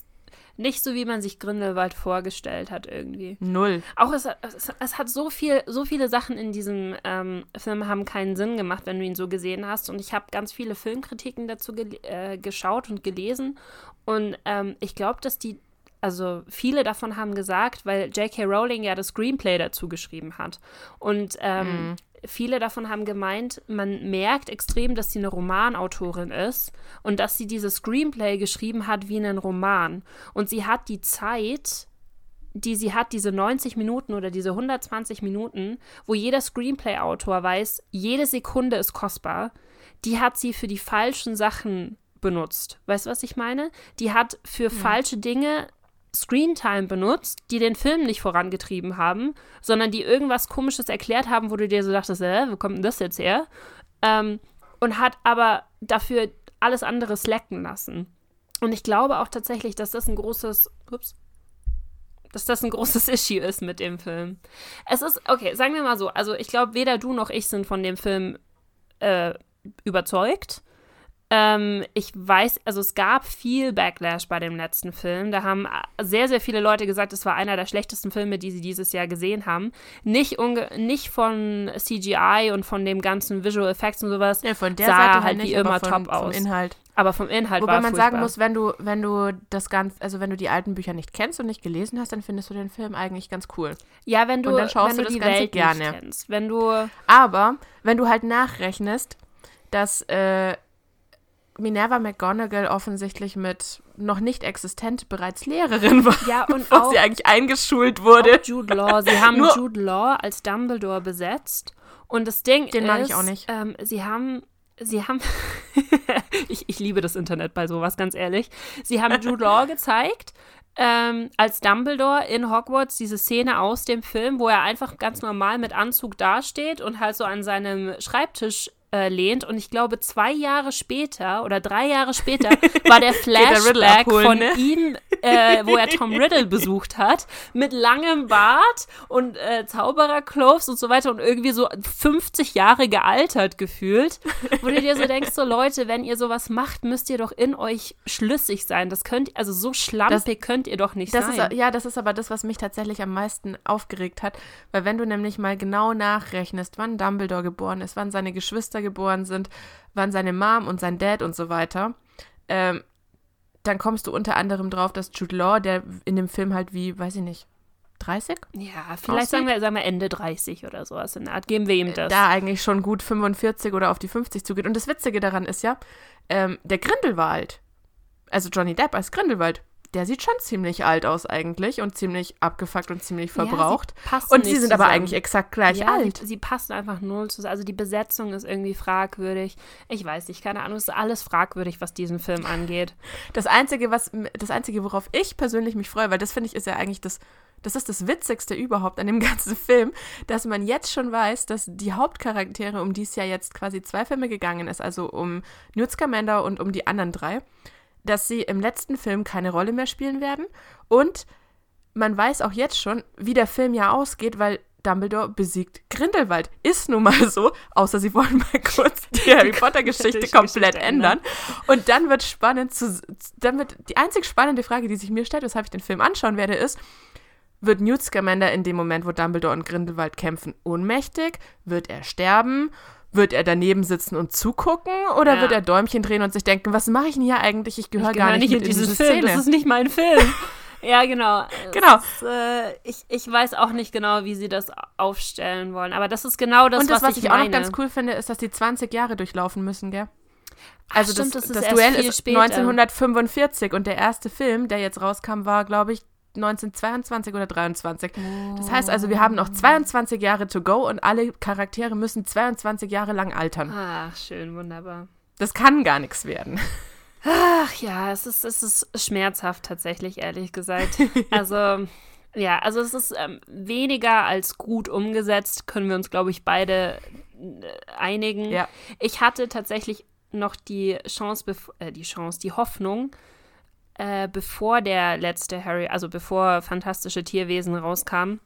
nicht so, wie man sich Grindelwald vorgestellt hat, irgendwie. Null. Auch es, es, es hat so viel, so viele Sachen in diesem ähm, Film haben keinen Sinn gemacht, wenn du ihn so gesehen hast. Und ich habe ganz viele Filmkritiken dazu äh, geschaut und gelesen. Und ähm, ich glaube, dass die, also viele davon haben gesagt, weil J.K. Rowling ja das Screenplay dazu geschrieben hat. Und ähm, viele davon haben gemeint, man merkt extrem, dass sie eine Romanautorin ist und dass sie dieses Screenplay geschrieben hat wie einen Roman. Und sie hat die Zeit die sie hat, diese 90 Minuten oder diese 120 Minuten, wo jeder Screenplay-Autor weiß, jede Sekunde ist kostbar, die hat sie für die falschen Sachen benutzt. Weißt du, was ich meine? Die hat für falsche Dinge Screentime benutzt, die den Film nicht vorangetrieben haben, sondern die irgendwas Komisches erklärt haben, wo du dir so dachtest, äh, wo kommt denn das jetzt her? Ähm, und hat aber dafür alles andere slacken lassen. Und ich glaube auch tatsächlich, dass das ein großes, ups, dass das ein großes Issue ist mit dem Film. Es ist, okay, sagen wir mal so, also ich glaube, weder du noch ich sind von dem Film äh, überzeugt. Ähm, ich weiß, also es gab viel Backlash bei dem letzten Film. Da haben sehr, sehr viele Leute gesagt, es war einer der schlechtesten Filme, die sie dieses Jahr gesehen haben. Nicht, nicht von CGI und von dem ganzen Visual Effects und sowas. Ja, von der sah Seite halt halt wie nicht, immer aber von, top aus. vom Inhalt. Aber vom Inhalt Wobei war man furchtbar. sagen muss, wenn du, wenn du das Ganze, also wenn du die alten Bücher nicht kennst und nicht gelesen hast, dann findest du den Film eigentlich ganz cool. ja, wenn du, und dann schaust wenn du du das die Ganze Welt gerne. kennst. Wenn du Aber wenn du halt nachrechnest, dass äh, Minerva McGonagall offensichtlich mit noch nicht existent bereits Lehrerin war, Ja, und bevor auch- sie eigentlich eingeschult wurde. Jude Law. Sie haben Nur- Jude Law als Dumbledore besetzt. Und das Ding Den ist, mag ich auch nicht. Ähm, sie haben, sie haben, ich, ich liebe das Internet bei sowas, ganz ehrlich. Sie haben Jude Law gezeigt. Ähm, als Dumbledore in Hogwarts diese Szene aus dem Film, wo er einfach ganz normal mit Anzug dasteht und halt so an seinem Schreibtisch äh, lehnt. Und ich glaube, zwei Jahre später oder drei Jahre später war der er Flashback abholen, von ne? ihm, äh, wo er Tom Riddle besucht hat, mit langem Bart und äh, Zauberercloves und so weiter und irgendwie so 50 Jahre gealtert gefühlt. Wo du dir so denkst, so Leute, wenn ihr sowas macht, müsst ihr doch in euch schlüssig sein. Das könnt, also so schlampig könnt ihr doch nicht Das sein. ist, ja, das ist aber das, was mich tatsächlich am meisten aufgeregt hat. Weil wenn du nämlich mal genau nachrechnest, wann Dumbledore geboren ist, wann seine Geschwister geboren sind, wann seine Mom und sein Dad und so weiter, ähm, dann kommst du unter anderem drauf, dass Jude Law, der in dem Film halt wie, weiß ich nicht, 30? ja, vielleicht Aussieht. sagen wir, sagen wir Ende 30 oder sowas in der Art. Geben wir ihm das. Da eigentlich schon gut 45 oder auf die 50 zugeht. Und das Witzige daran ist ja, ähm, der Grindelwald, also Johnny Depp als Grindelwald, der sieht schon ziemlich alt aus eigentlich und ziemlich abgefuckt und ziemlich Ja, sie verbraucht. und sie sind aber zusammen. eigentlich exakt gleich ja, alt. Sie, sie passen einfach null zusammen. Also die Besetzung ist irgendwie fragwürdig. Ich weiß nicht, keine Ahnung. Es ist alles fragwürdig, was diesen Film angeht. Das Einzige, was, das Einzige, worauf ich persönlich mich freue, weil das finde ich ist ja eigentlich das, das ist das Witzigste überhaupt an dem ganzen Film, dass man jetzt schon weiß, dass die Hauptcharaktere, um die es ja jetzt quasi zwei Filme gegangen ist, also um Newt Scamander und um die anderen drei, dass sie im letzten Film keine Rolle mehr spielen werden und man weiß auch jetzt schon, wie der Film ja ausgeht, weil Dumbledore besiegt Grindelwald. Ist nun mal so, außer sie wollen mal kurz die Harry Potter-Geschichte komplett ändern. Und dann wird spannend zu, dann wird die einzig spannende Frage, die sich mir stellt, weshalb ich den Film anschauen werde, ist, wird Newt Scamander in dem Moment, wo Dumbledore und Grindelwald kämpfen, ohnmächtig? Wird er sterben? Wird er daneben sitzen und zugucken? Oder Ja. wird er Däumchen drehen und sich denken, was mache ich denn hier eigentlich? Ich gehöre Ich gar gehöre nicht, in diese Film. Szene. Das ist nicht mein Film. ja, genau. Genau. Ist, äh, ich, ich weiß auch nicht genau, wie sie das aufstellen wollen. Aber das ist genau das, und das, was, was ich ich auch noch ganz cool finde, ist, dass die 20 Jahre durchlaufen müssen, gell? Also stimmt, das, das ist das Duell ist später. 1945 und der erste Film, der jetzt rauskam, war, glaube ich, 1922 oder 23. Das heißt also, wir haben noch 22 Jahre to go und alle Charaktere müssen 22 Jahre lang altern. Ach, schön, wunderbar. Das kann gar nichts werden. Ach ja, es ist, es ist schmerzhaft tatsächlich, ehrlich gesagt. Also, ja, also es ist ähm, weniger als gut umgesetzt, können wir uns, glaube ich, beide äh, einigen. Ja. Ich hatte tatsächlich noch die Chance, äh, die Chance, die Hoffnung, äh, bevor der letzte Harry, also bevor Fantastische Tierwesen rauskam,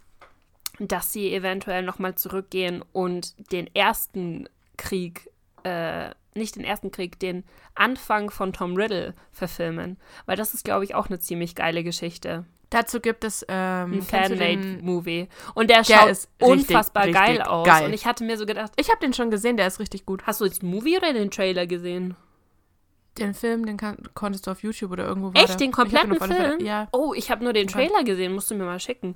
dass sie eventuell nochmal zurückgehen und den ersten Krieg, äh, nicht den ersten Krieg, den Anfang von Tom Riddle verfilmen. Weil das ist, glaube ich, auch eine ziemlich geile Geschichte. Dazu gibt es ähm, Ein Fanmade-Movie. Und der, Der schaut ist richtig, unfassbar richtig geil aus. geil. Und ich hatte mir so gedacht, Ich habe den schon gesehen, der ist richtig gut. hast du jetzt den Movie oder den Trailer gesehen? Den Film, den kann, konntest du auf YouTube oder irgendwo Echt, der. den kompletten Film? Ja. Oh, ich habe nur den. Trailer gesehen, musst du mir mal schicken.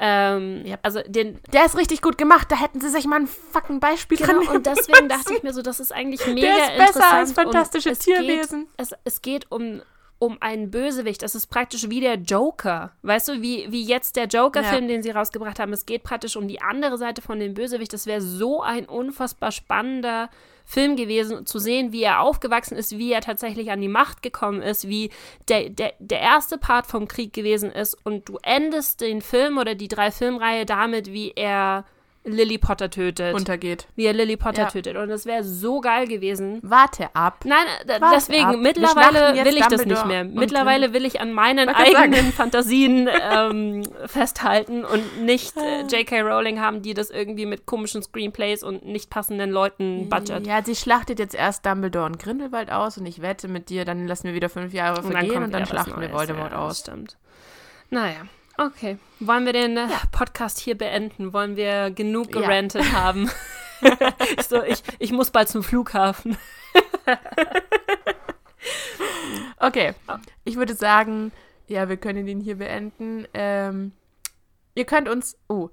Ähm, Ja. Also den, Der ist richtig gut gemacht, da hätten sie sich mal ein fucking Beispiel dran Genau, und nehmen deswegen müssen. dachte ich mir so, das ist eigentlich mega Der ist besser interessant. als fantastische und es Tierwesen. Geht, es, es geht um, um einen Bösewicht. Es ist praktisch wie der Joker. Weißt du, wie, wie jetzt der Joker-Film, den sie rausgebracht haben. Es geht praktisch um die andere Seite von dem Bösewicht. Das wäre so ein unfassbar spannender Film gewesen, zu sehen, wie er aufgewachsen ist, wie er tatsächlich an die Macht gekommen ist, wie der, der, der erste Part vom Krieg gewesen ist. Und du endest den Film oder die drei Filmreihe damit, wie er Lily Potter tötet. Untergeht. wie er Lily Potter Ja. tötet. Und das wäre so geil gewesen. Warte ab. Nein, d- Warte deswegen, ab. Mittlerweile will ich das nicht Dumbledore mehr. und Mittlerweile will ich an meinen kann sagen. eigenen Fantasien ähm, festhalten und nicht äh, J.K. Rowling haben, die das irgendwie mit komischen Screenplays und nicht passenden Leuten budget. Ja, sie schlachtet jetzt erst Dumbledore und Grindelwald aus und ich wette mit dir, dann lassen wir wieder fünf Jahre vergehen und dann, wieder was schlachten wir. Voldemort ja, aus. Stimmt. Naja, okay. Wollen wir den äh, Podcast hier beenden? Wollen wir genug Ja. gerantet haben? ich, so, ich, ich muss bald zum Flughafen. Okay, ich würde sagen, ja, wir können den hier beenden. Ähm, ihr könnt uns, oh,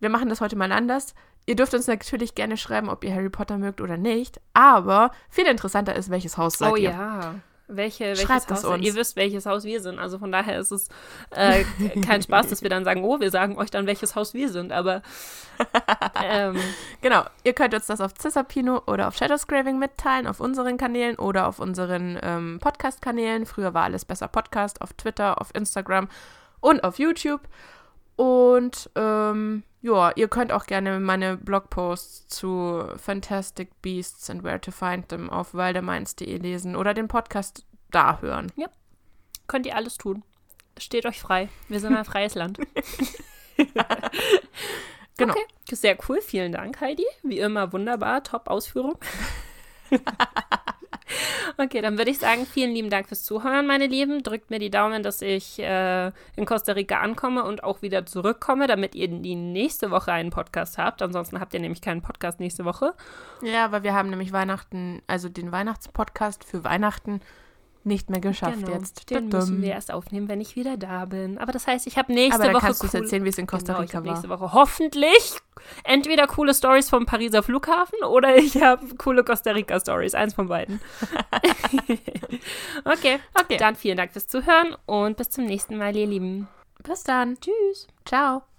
wir machen das heute mal anders. Ihr dürft uns natürlich gerne schreiben, ob ihr Harry Potter mögt oder nicht. Aber viel interessanter ist, welches Haus seid oh ihr. ja. Welche, welches Schreibt Haus? uns. Ihr wisst, welches Haus wir sind. Also von daher ist es äh, kein Spaß, dass wir dann sagen, oh, wir sagen euch dann, welches Haus wir sind. Aber ähm, Genau, ihr könnt uns das auf Cisapino oder auf Shadowscraving mitteilen, auf unseren Kanälen oder auf unseren ähm, Podcast-Kanälen. Früher war alles besser Podcast, auf Twitter, auf Instagram und auf YouTube. Und ähm, ja, ihr könnt auch gerne meine Blogposts zu Fantastic Beasts and Where to Find Them auf waldemeinst.de lesen oder den Podcast da hören. könnt ihr alles tun. Steht euch frei. Wir sind ein freies Land. Genau. Okay, sehr cool. Vielen Dank, Heidi. Wie immer wunderbar. Top-Ausführung. okay, dann würde ich sagen, vielen lieben Dank fürs Zuhören, meine Lieben. Drückt mir die Daumen, dass ich äh, in Costa Rica ankomme und auch wieder zurückkomme, damit ihr die nächste Woche einen Podcast habt. Ansonsten habt ihr nämlich keinen Podcast nächste Woche. Ja, weil wir haben nämlich Weihnachten, also den Weihnachtspodcast für Weihnachten nicht mehr geschafft jetzt. Genau, Den Tudum. müssen wir erst aufnehmen, wenn ich wieder da bin. Aber das heißt, ich habe nächste Aber dann Woche kannst du es cool- erzählen, wie es in Costa Genau, Rica hab war. nächste Woche hoffentlich entweder coole Stories vom Pariser Flughafen oder ich habe coole Costa Rica Stories. Eins von beiden. okay, Okay. dann vielen Dank fürs Zuhören und bis zum nächsten Mal, ihr Lieben. Bis dann. Tschüss. Ciao.